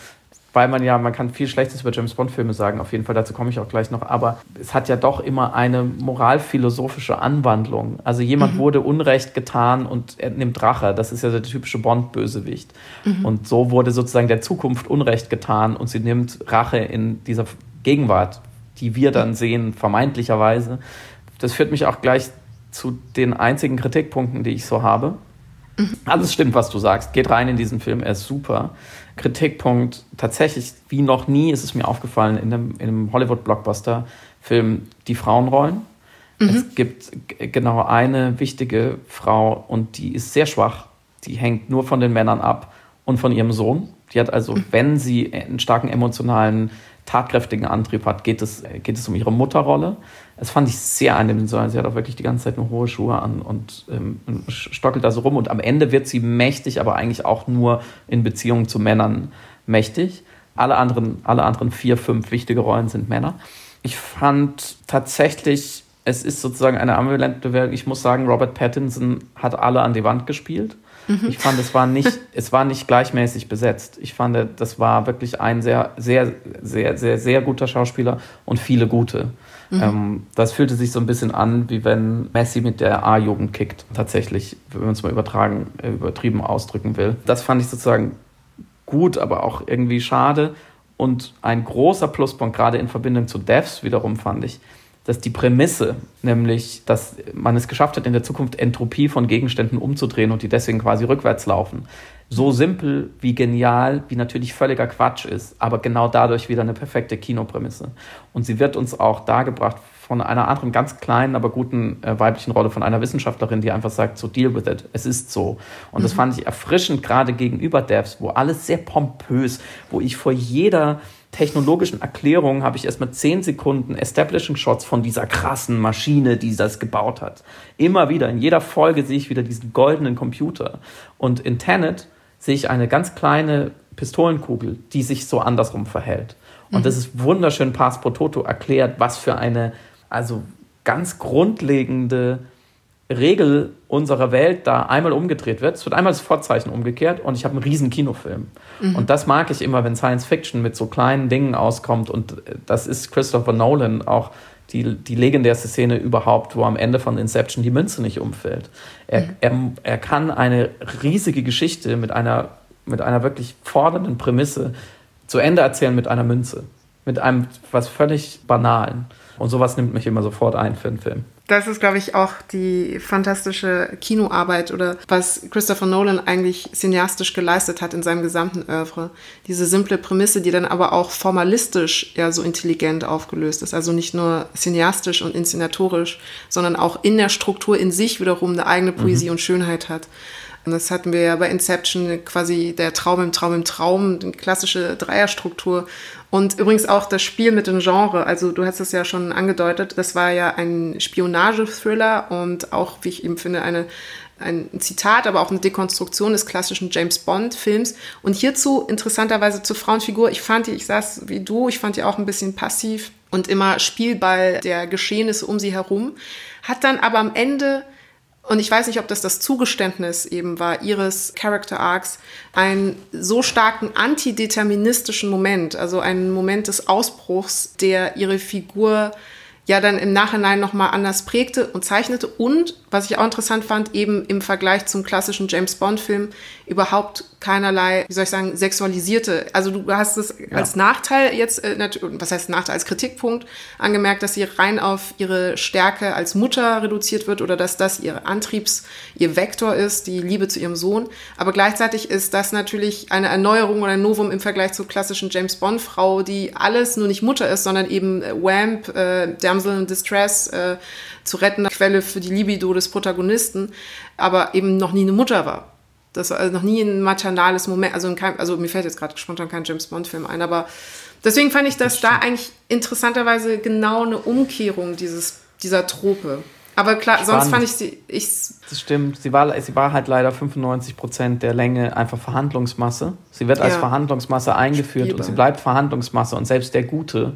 weil man ja, man kann viel Schlechtes über James Bond-Filme sagen, auf jeden Fall, dazu komme ich auch gleich noch, aber es hat ja doch immer eine moralphilosophische Anwandlung. Also jemand mhm. wurde Unrecht getan und er nimmt Rache, das ist ja der typische Bond-Bösewicht. Mhm. Und so wurde sozusagen der Zukunft Unrecht getan und sie nimmt Rache in dieser Gegenwart, die wir dann sehen, vermeintlicherweise. Das führt mich auch gleich zu den einzigen Kritikpunkten, die ich so habe. Mhm. Alles stimmt, was du sagst. Geht rein in diesen Film, er ist super. Kritikpunkt, tatsächlich wie noch nie ist es mir aufgefallen in einem, in einem Hollywood-Blockbuster-Film die Frauenrollen. Mhm. Es gibt genau eine wichtige Frau und die ist sehr schwach. Die hängt nur von den Männern ab und von ihrem Sohn. Die hat also, mhm. wenn sie einen starken emotionalen tatkräftigen Antrieb hat, geht es, geht es um ihre Mutterrolle. Das fand ich sehr eindimensional. Sie hat auch wirklich die ganze Zeit nur hohe Schuhe an und ähm, stockelt da so rum. Und am Ende wird sie mächtig, aber eigentlich auch nur in Beziehung zu Männern mächtig. Alle anderen, alle anderen vier, fünf wichtige Rollen sind Männer. Ich fand tatsächlich, es ist sozusagen eine ambivalente Welt. Ich muss sagen, Robert Pattinson hat alle an die Wand gespielt. Mhm. Ich fand, es war nicht, es war nicht gleichmäßig besetzt. Ich fand, das war wirklich ein sehr, sehr, sehr, sehr, sehr guter Schauspieler und viele gute. Mhm. Ähm, das fühlte sich so ein bisschen an, wie wenn Messi mit der A-Jugend kickt. Tatsächlich, wenn man es mal übertragen, äh, übertrieben ausdrücken will. Das fand ich sozusagen gut, aber auch irgendwie schade. Und ein großer Pluspunkt, gerade in Verbindung zu Devs wiederum, fand ich, dass die Prämisse, nämlich, dass man es geschafft hat, in der Zukunft Entropie von Gegenständen umzudrehen und die deswegen quasi rückwärts laufen, so simpel wie genial, wie natürlich völliger Quatsch ist, aber genau dadurch wieder eine perfekte Kinoprämisse. Und sie wird uns auch dargebracht von einer anderen ganz kleinen, aber guten äh, weiblichen Rolle von einer Wissenschaftlerin, die einfach sagt, so deal with it, es ist so. Und mhm. das fand ich erfrischend, gerade gegenüber Devs, wo alles sehr pompös, wo ich vor jeder technologischen Erklärung habe ich erstmal zehn Sekunden Establishing Shots von dieser krassen Maschine, die das gebaut hat. Immer wieder, in jeder Folge sehe ich wieder diesen goldenen Computer. Und in Tenet sehe ich eine ganz kleine Pistolenkugel, die sich so andersrum verhält. Und mhm. das ist wunderschön Pass pro Toto erklärt, was für eine, also ganz grundlegende Regel unserer Welt da einmal umgedreht wird. Es wird einmal das Vorzeichen umgekehrt und ich habe einen riesen Kinofilm. Mhm. Und das mag ich immer, wenn Science Fiction mit so kleinen Dingen auskommt. Und das ist Christopher Nolan auch die, die legendärste Szene überhaupt, wo am Ende von Inception die Münze nicht umfällt. Er, mhm. er, er kann eine riesige Geschichte mit einer, mit einer wirklich fordernden Prämisse zu Ende erzählen mit einer Münze. Mit einem was völlig Banalen. Und sowas nimmt mich immer sofort ein für einen Film. Das ist, glaube ich, auch die fantastische Kinoarbeit oder was Christopher Nolan eigentlich cineastisch geleistet hat in seinem gesamten Oeuvre. Diese simple Prämisse, die dann aber auch formalistisch ja so intelligent aufgelöst ist. Also nicht nur cineastisch und inszenatorisch, sondern auch in der Struktur in sich wiederum eine eigene Poesie mhm. und Schönheit hat. Und das hatten wir ja bei Inception quasi der Traum im Traum im Traum, eine klassische Dreierstruktur. Und übrigens auch das Spiel mit dem Genre. Also du hast es ja schon angedeutet, das war ja ein Spionage-Thriller und auch, wie ich eben finde, eine ein Zitat, aber auch eine Dekonstruktion des klassischen James Bond-Films. Und hierzu interessanterweise zur Frauenfigur. Ich fand die, ich saß wie du, ich fand die auch ein bisschen passiv und immer Spielball der Geschehnisse um sie herum. Hat dann aber am Ende und ich weiß nicht, ob das das Zugeständnis eben war ihres Character Arcs, einen so starken antideterministischen Moment, also einen Moment des Ausbruchs, der ihre Figur ja dann im Nachhinein nochmal anders prägte und zeichnete. Und, was ich auch interessant fand, eben im Vergleich zum klassischen James Bond-Film überhaupt keinerlei, wie soll ich sagen, sexualisierte. Also du hast es ja. als Nachteil jetzt, äh, was heißt Nachteil, als Kritikpunkt angemerkt, dass sie rein auf ihre Stärke als Mutter reduziert wird oder dass das ihr Antriebs, ihr Vektor ist, die Liebe zu ihrem Sohn. Aber gleichzeitig ist das natürlich eine Erneuerung oder ein Novum im Vergleich zur klassischen James Bond-Frau, die alles nur nicht Mutter ist, sondern eben äh, Wamp, äh, Damsel in Distress, äh, zu retten, Quelle für die Libido des Protagonisten, aber eben noch nie eine Mutter war. Das war also noch nie ein maternales Moment. Also, kein, also mir fällt jetzt gerade spontan kein James Bond-Film ein, aber deswegen fand ich das, das da eigentlich interessanterweise genau eine Umkehrung dieses, dieser Trope. Aber klar, Spannend. sonst fand ich sie. Ich das stimmt. Sie war, sie war halt leider 95 Prozent der Länge einfach Verhandlungsmasse. Sie wird als ja. Verhandlungsmasse eingeführt Spielbar. und sie bleibt Verhandlungsmasse. Und selbst der Gute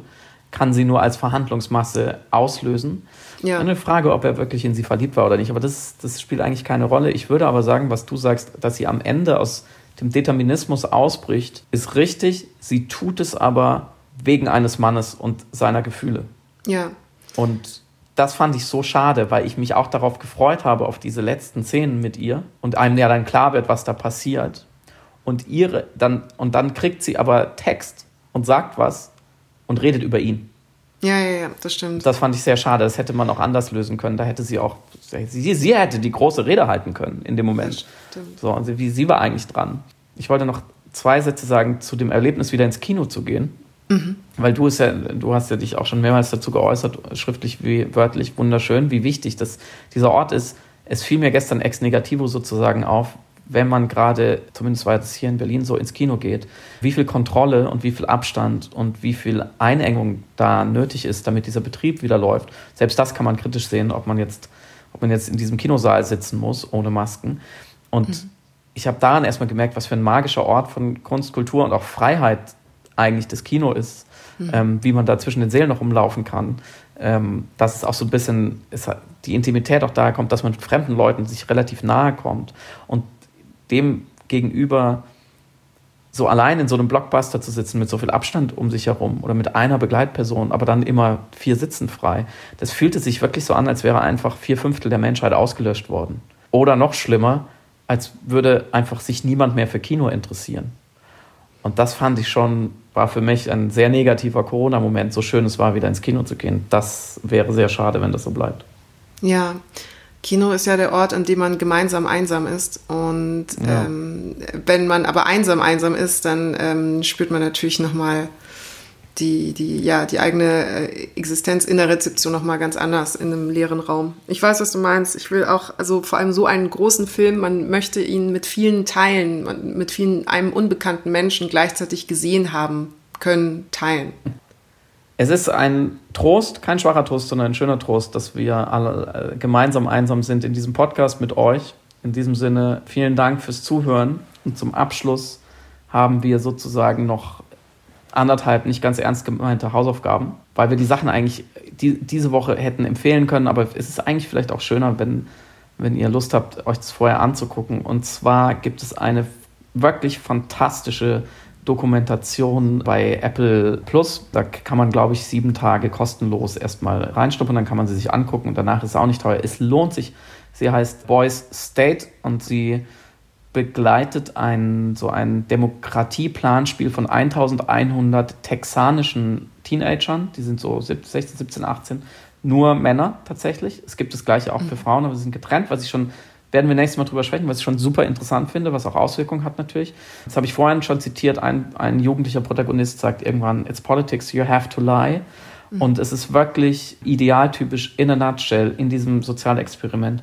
kann sie nur als Verhandlungsmasse auslösen. Ja. Eine Frage, ob er wirklich in sie verliebt war oder nicht, aber das, das spielt eigentlich keine Rolle. Ich würde aber sagen, was du sagst, dass sie am Ende aus dem Determinismus ausbricht, ist richtig. Sie tut es aber wegen eines Mannes und seiner Gefühle. Ja. Und das fand ich so schade, weil ich mich auch darauf gefreut habe, auf diese letzten Szenen mit ihr und einem ja dann klar wird, was da passiert. Und ihre, dann, und dann kriegt sie aber Text und sagt was und redet über ihn. Ja, ja, ja, das stimmt. Das fand ich sehr schade. Das hätte man auch anders lösen können. Da hätte sie auch, sie, sie hätte die große Rede halten können in dem Moment. So, und sie, sie war eigentlich dran. Ich wollte noch zwei Sätze sagen zu dem Erlebnis, wieder ins Kino zu gehen. Mhm. Weil du, ja, du hast ja dich auch schon mehrmals dazu geäußert, schriftlich wie wörtlich, wunderschön, wie wichtig das, dieser Ort ist. Es fiel mir gestern ex negativo sozusagen auf, wenn man gerade, zumindest war es hier in Berlin so, ins Kino geht, wie viel Kontrolle und wie viel Abstand und wie viel Einengung da nötig ist, damit dieser Betrieb wieder läuft. Selbst das kann man kritisch sehen, ob man jetzt, ob man jetzt in diesem Kinosaal sitzen muss, ohne Masken. Und mhm. ich habe daran erstmal gemerkt, was für ein magischer Ort von Kunst, Kultur und auch Freiheit eigentlich das Kino ist, mhm. ähm, wie man da zwischen den Seelen noch rumlaufen kann. Ähm, dass es auch so ein bisschen ist, die Intimität auch daher kommt, dass man mit fremden Leuten sich relativ nahe kommt. Und dem gegenüber so allein in so einem Blockbuster zu sitzen mit so viel Abstand um sich herum oder mit einer Begleitperson, aber dann immer vier Sitzen frei, das fühlte sich wirklich so an, als wäre einfach vier Fünftel der Menschheit ausgelöscht worden. Oder noch schlimmer, als würde einfach sich niemand mehr für Kino interessieren. Und das fand ich schon, war für mich ein sehr negativer Corona-Moment, so schön es war, wieder ins Kino zu gehen. Das wäre sehr schade, wenn das so bleibt. Ja, Kino ist ja der Ort, an dem man gemeinsam einsam ist. Und ja. ähm, wenn man aber einsam einsam ist, dann ähm, spürt man natürlich nochmal die, die, ja, die eigene äh, Existenz in der Rezeption nochmal ganz anders in einem leeren Raum. Ich weiß, was du meinst. Ich will auch, also vor allem so einen großen Film, man möchte ihn mit vielen Teilen, mit vielen einem unbekannten Menschen gleichzeitig gesehen haben können, teilen. Es ist ein Trost, kein schwacher Trost, sondern ein schöner Trost, dass wir alle äh, gemeinsam einsam sind in diesem Podcast mit euch. In diesem Sinne, vielen Dank fürs Zuhören. Und zum Abschluss haben wir sozusagen noch anderthalb nicht ganz ernst gemeinte Hausaufgaben, weil wir die Sachen eigentlich die, diese Woche hätten empfehlen können, aber es ist eigentlich vielleicht auch schöner, wenn, wenn ihr Lust habt, euch das vorher anzugucken. Und zwar gibt es eine wirklich fantastische Dokumentation bei Apple Plus. Da kann man, glaube ich, sieben Tage kostenlos erstmal reinstuppern, dann kann man sie sich angucken und danach ist es auch nicht teuer. Es lohnt sich. Sie heißt Boys State und sie begleitet ein, so ein Demokratieplanspiel von 1100 texanischen Teenagern, die sind so 16, 17, 18, nur Männer tatsächlich. Es gibt das gleiche auch für Frauen, aber sie sind getrennt, was ich schon werden wir nächstes Mal drüber sprechen, was ich schon super interessant finde, was auch Auswirkungen hat natürlich. Das habe ich vorhin schon zitiert, ein, ein jugendlicher Protagonist sagt irgendwann, it's politics, you have to lie. Mhm. Und es ist wirklich idealtypisch in a nutshell in diesem Sozialexperiment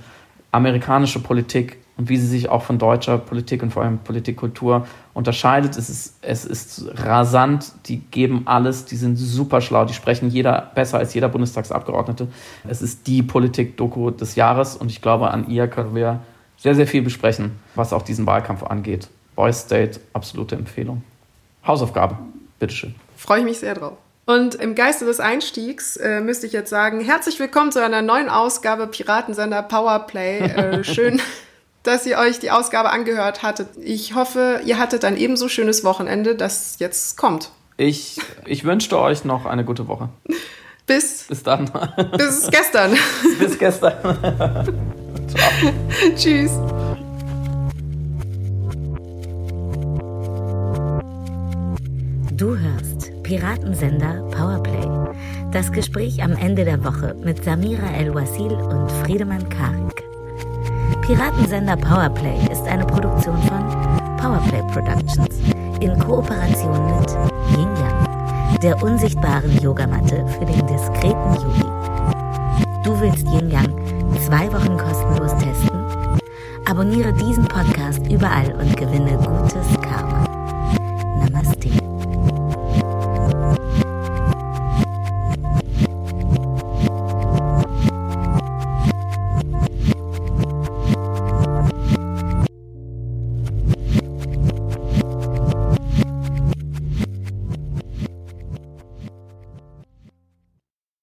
amerikanische Politik und wie sie sich auch von deutscher Politik und vor allem Politikkultur unterscheidet. Es ist, es ist rasant, die geben alles, die sind super schlau, die sprechen jeder besser als jeder Bundestagsabgeordnete. Es ist die Politik-Doku des Jahres und ich glaube, an ihr können wir sehr, sehr viel besprechen, was auch diesen Wahlkampf angeht. Boys State, absolute Empfehlung. Hausaufgabe, bitteschön. Freue ich mich sehr drauf. Und im Geiste des Einstiegs äh, müsste ich jetzt sagen, herzlich willkommen zu einer neuen Ausgabe Piratensender Powerplay. Äh, schön, dass ihr euch die Ausgabe angehört hattet. Ich hoffe, ihr hattet ein ebenso schönes Wochenende, das jetzt kommt. Ich, ich wünschte euch noch eine gute Woche. Bis. Bis dann. Bis gestern. Bis gestern. Ciao. Tschüss. Du hörst Piratensender Powerplay. Das Gespräch am Ende der Woche mit Samira El-Wasil und Friedemann Karik. Piratensender Powerplay ist eine Produktion von Powerplay Productions in Kooperation mit Yin Yang, der unsichtbaren Yogamatte für den diskreten Yogi. Du willst Yin Yang zwei Wochen kostenlos testen? Abonniere diesen Podcast überall und gewinne gutes Karma. Namaste.